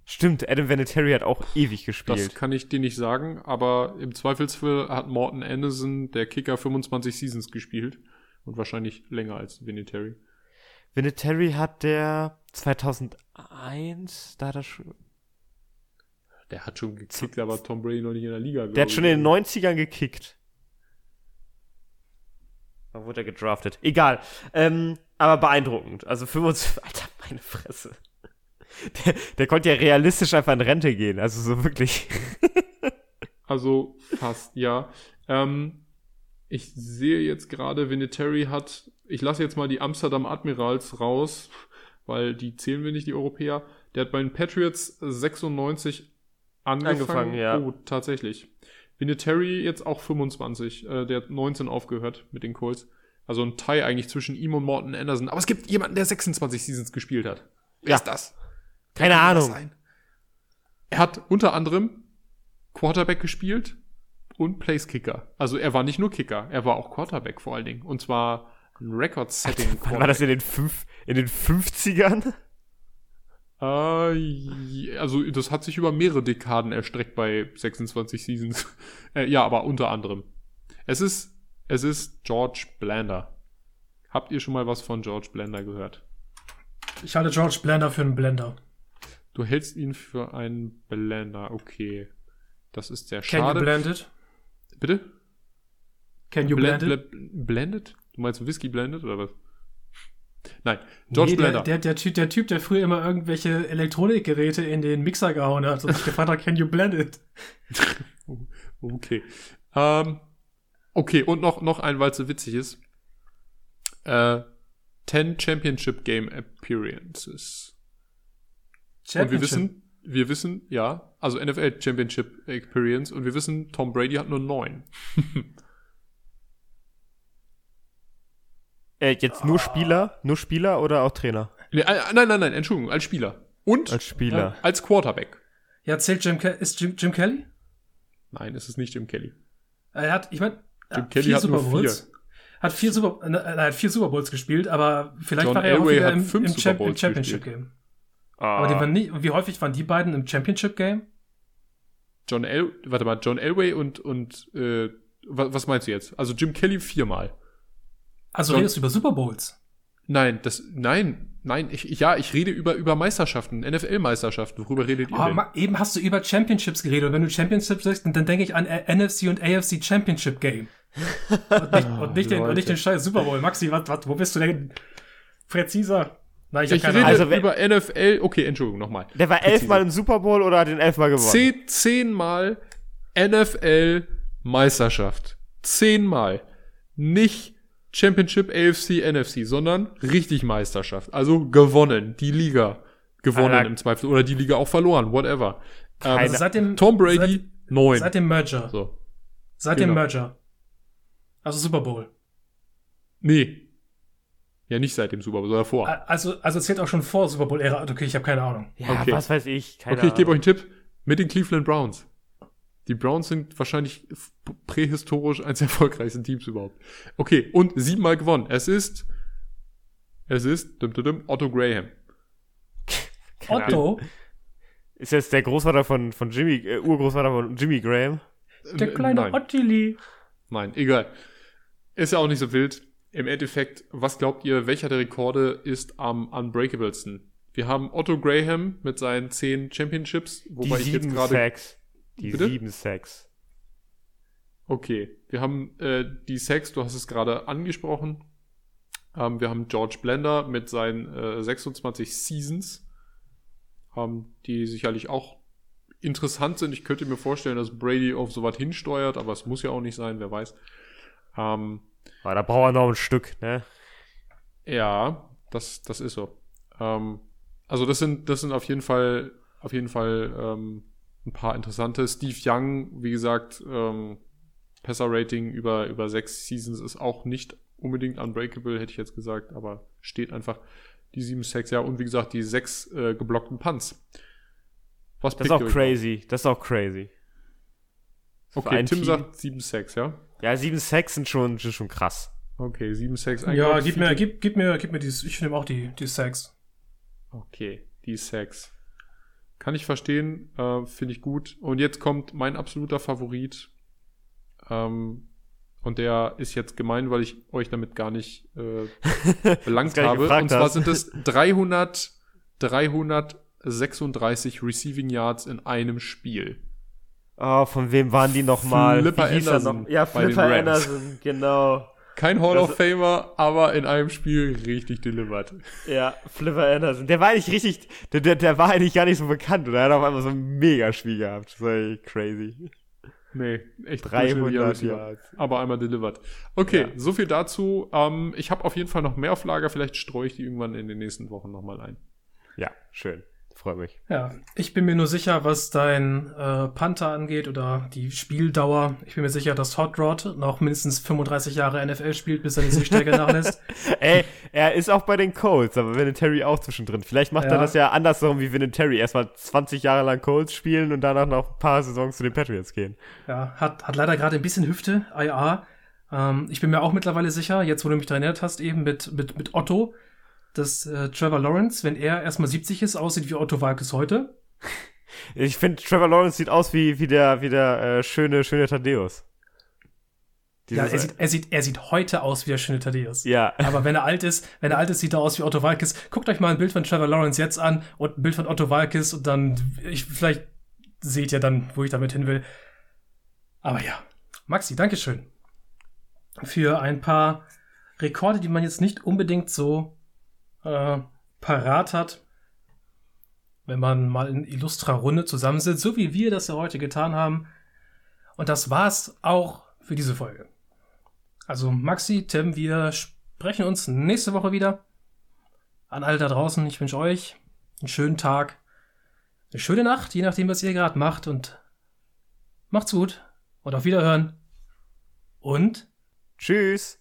Stimmt, Adam Vinatieri hat auch ewig Das gespielt. kann ich dir nicht sagen, aber im Zweifelsfall hat Morton Anderson, der Kicker, 25 Seasons gespielt. Und wahrscheinlich länger als Vinatieri. Vinatieri hat der 2001, da hat er schon, Der hat schon gekickt, aber Tom Brady noch nicht in der Liga. der hat schon in den 90ern gekickt. Wann wurde er gedraftet? Egal. Ähm, aber beeindruckend. Also 25, Alter, meine Fresse. Der, der konnte ja realistisch einfach in Rente gehen. Also so wirklich. Also fast, ja. Ähm, ich sehe jetzt gerade, Vinatieri hat, ich lasse jetzt mal die Amsterdam Admirals raus, weil die zählen wir nicht, die Europäer. Der hat bei den Patriots 96 angefangen. Angefangen, ja. Oh, tatsächlich. Vinatieri jetzt auch 25. Äh, der hat 19 aufgehört mit den Colts. Also ein Tie eigentlich zwischen ihm und Morton Anderson. Aber es gibt jemanden, der 26 Seasons gespielt hat. Wer Ja. ist das? Keine das Ahnung. sein? Er hat unter anderem Quarterback gespielt und Placekicker. Also er war nicht nur Kicker, er war auch Quarterback vor allen Dingen. Und zwar ein Record-Setting. War das in den, fünf, in den 50ern? Äh, also das hat sich über mehrere Dekaden erstreckt bei 26 Seasons. äh, ja, aber unter anderem. Es ist, es ist George Blender. Habt ihr schon mal was von George Blender gehört? Ich halte George Blender für einen Blender. Du hältst ihn für einen Blender, okay. Das ist sehr Can you schade. blend it? Bitte? Can you Blend, blend it? blend, blended? Du meinst Whisky blended oder was? Nein, George nee, Blender. der, der, der, typ, der Typ, der früher immer irgendwelche Elektronikgeräte in den Mixer gehauen hat und sich gefragt hat, can you blend it? Okay. Ähm, okay, und noch, noch ein, weil es so witzig ist. Äh, 10 Championship Game Appearances. Und wir Championship. wissen, wir wissen, ja, also NFL Championship Experience und wir wissen, Tom Brady hat nur neun. Äh, jetzt nur Spieler? Nur Spieler oder auch Trainer? Nee, äh, nein, nein, nein, Entschuldigung, als Spieler. Und Als Spieler. als Quarterback. Ja, zählt Jim, Ke ist Jim, Jim Kelly? Nein, es ist nicht Jim Kelly. Er hat, ich meine, Jim Kelly hat nur Bowls. Hat vier Super, äh, er hat vier Super Bowls gespielt, aber vielleicht John war er auch Elway hat im, fünf im, Super Bowls im Championship gespielt. Game. Ah. Aber die waren nie, wie häufig waren die beiden im Championship Game? John El, warte mal, John Elway und, und, äh, was, was meinst du jetzt? Also Jim Kelly viermal. Also redest du über Super Bowls? Nein, das, nein, nein, ich, ja, ich rede über, über Meisterschaften, NFL-Meisterschaften. Worüber redet ihr Oh, denn? ma- eben hast du über Championships geredet und wenn du Championships sagst, dann, dann denke ich an äh, NFC und AFC Championship Game. Und nicht, und nicht, den, und nicht den scheiß Super Bowl. Maxi, was, was, wo bist du denn präziser? Nein, ich, Ich rede. Also, über NFL, okay, Entschuldigung, nochmal. Der war elfmal im Super Bowl oder hat den elfmal gewonnen? Zehn, zehnmal NFL-Meisterschaft. Zehnmal. Nicht Championship, AFC, NFC, sondern richtig Meisterschaft. Also gewonnen. Die Liga gewonnen Alter. im Zweifel. Oder die Liga auch verloren, whatever. Ähm, Also seit dem, Tom Brady, Seit, neun. seit dem Merger. so. Seit dem genau. Merger. Also Super Bowl. Nee. Ja, nicht seit dem Super Bowl, sondern vor. Also, also zählt auch schon vor Super Bowl-Ära. Okay, ich habe keine Ahnung. Ja, Okay. was weiß ich. Keine Okay, ich gebe euch einen Tipp. Mit den Cleveland Browns. Die Browns sind wahrscheinlich prähistorisch eines der erfolgreichsten Teams überhaupt. Okay, und siebenmal gewonnen. Es ist, es ist, dum, dum, dum, Otto Graham. Keine Ahnung. Otto, Ist jetzt der Großvater von, von Jimmy, äh, Urgroßvater von Jimmy Graham. der kleine Nein, Ottili. nein, egal. Ist ja auch nicht so wild. Im Endeffekt, was glaubt ihr, welcher der Rekorde ist am unbreakablesten? Wir haben Otto Graham mit seinen zehn Championships, Die wobei ich jetzt sieben gerade. Die Bitte? sieben Sacks. Okay, wir haben äh, die Sex, du hast es gerade angesprochen. Ähm, wir haben George Blender mit seinen äh, 26 Seasons, ähm, die sicherlich auch interessant sind. Ich könnte mir vorstellen, dass Brady auf sowas hinsteuert, aber es muss ja auch nicht sein, wer weiß. Ähm, Aber da braucht er noch ein Stück, ne? ja, das, das ist so. Ähm, also das sind, das sind auf jeden Fall, auf jeden Fall ähm, ein paar interessante. Steve Young, wie gesagt, ähm, Passer-Rating über, über sechs Seasons ist auch nicht unbedingt unbreakable, hätte ich jetzt gesagt, aber steht einfach die sieben Sacks, ja, und wie gesagt, die sechs äh, geblockten Punts. Was Das ist auch crazy. Das ist auch crazy. Für Okay, Tim Team. sagt sieben Sacks, ja? Ja, sieben Sacks sind schon, sind schon krass. Okay, sieben Sacks. Ja, gib mir, gib, gib mir, gib mir dieses, ich nehme auch die, die Sex. Okay, die Sex. Kann ich verstehen, äh, finde ich gut. Und jetzt kommt mein absoluter Favorit. Ähm, und der ist jetzt gemein, weil ich euch damit gar nicht äh, belangt habe. Und zwar hast. sind es 300, 336 Receiving Yards in einem Spiel. Oh, von wem waren die nochmal? Flipper er Anderson noch? Ja, Flipper. Anderson, genau. Kein Hall Das- of Famer, aber in einem Spiel richtig delivered. Ja, Flipper Anderson. Der war eigentlich richtig, der, der, der war eigentlich gar nicht so bekannt. Oder er hat auf einmal so ein Megaspiel gehabt. Das war echt crazy. Nee, echt 300 durchschnittlicher Receiver. Yards. Aber einmal delivered. Okay, Ja. so viel dazu. Ähm, ich habe auf jeden Fall noch mehr auf Lager. Vielleicht streue ich die irgendwann in den nächsten Wochen nochmal ein. Ja, schön. Freut mich. Ja, ich bin mir nur sicher, was dein äh, Panther angeht oder die Spieldauer. Ich bin mir sicher, dass Hot Rod noch mindestens 35 Jahre NFL spielt, bis er die Siegstärke nachlässt. Ey, er ist auch bei den Colts, aber Terry auch zwischendrin. Vielleicht macht er Ja. das ja andersrum wie Terry. Erstmal 20 Jahre lang Colts spielen und danach noch ein paar Saisons zu den Patriots gehen. Ja, hat, hat leider gerade ein bisschen Hüfte, IA. Ähm, ich bin mir auch mittlerweile sicher, jetzt wo du mich daran erinnert hast, eben mit, mit, mit Otto, dass äh, Trevor Lawrence, wenn er erstmal 70 ist, aussieht wie Otto Walkes heute. Ich finde, Trevor Lawrence sieht aus wie, wie der, wie der äh, schöne, schöne Thaddeus. Ja, er sieht, er, sieht, er sieht heute aus wie der schöne Thaddeus. ja. Aber wenn er alt ist, wenn er alt ist, sieht er aus wie Otto Walkes. Guckt euch mal ein Bild von Trevor Lawrence jetzt an und ein Bild von Otto Walkes und dann, ich, vielleicht seht ihr dann, wo ich damit hin will. Aber ja, Maxi, Dankeschön. Für ein paar Rekorde, die man jetzt nicht unbedingt so äh, parat hat, wenn man mal in illustrer Runde zusammensitzt, so wie wir das ja heute getan haben. Und das war's auch für diese Folge. Also Maxi, Tim, wir sprechen uns nächste Woche wieder. An alle da draußen, ich wünsche euch einen schönen Tag, eine schöne Nacht, je nachdem, was ihr gerade macht. Und macht's gut und auf Wiederhören. Und Tschüss.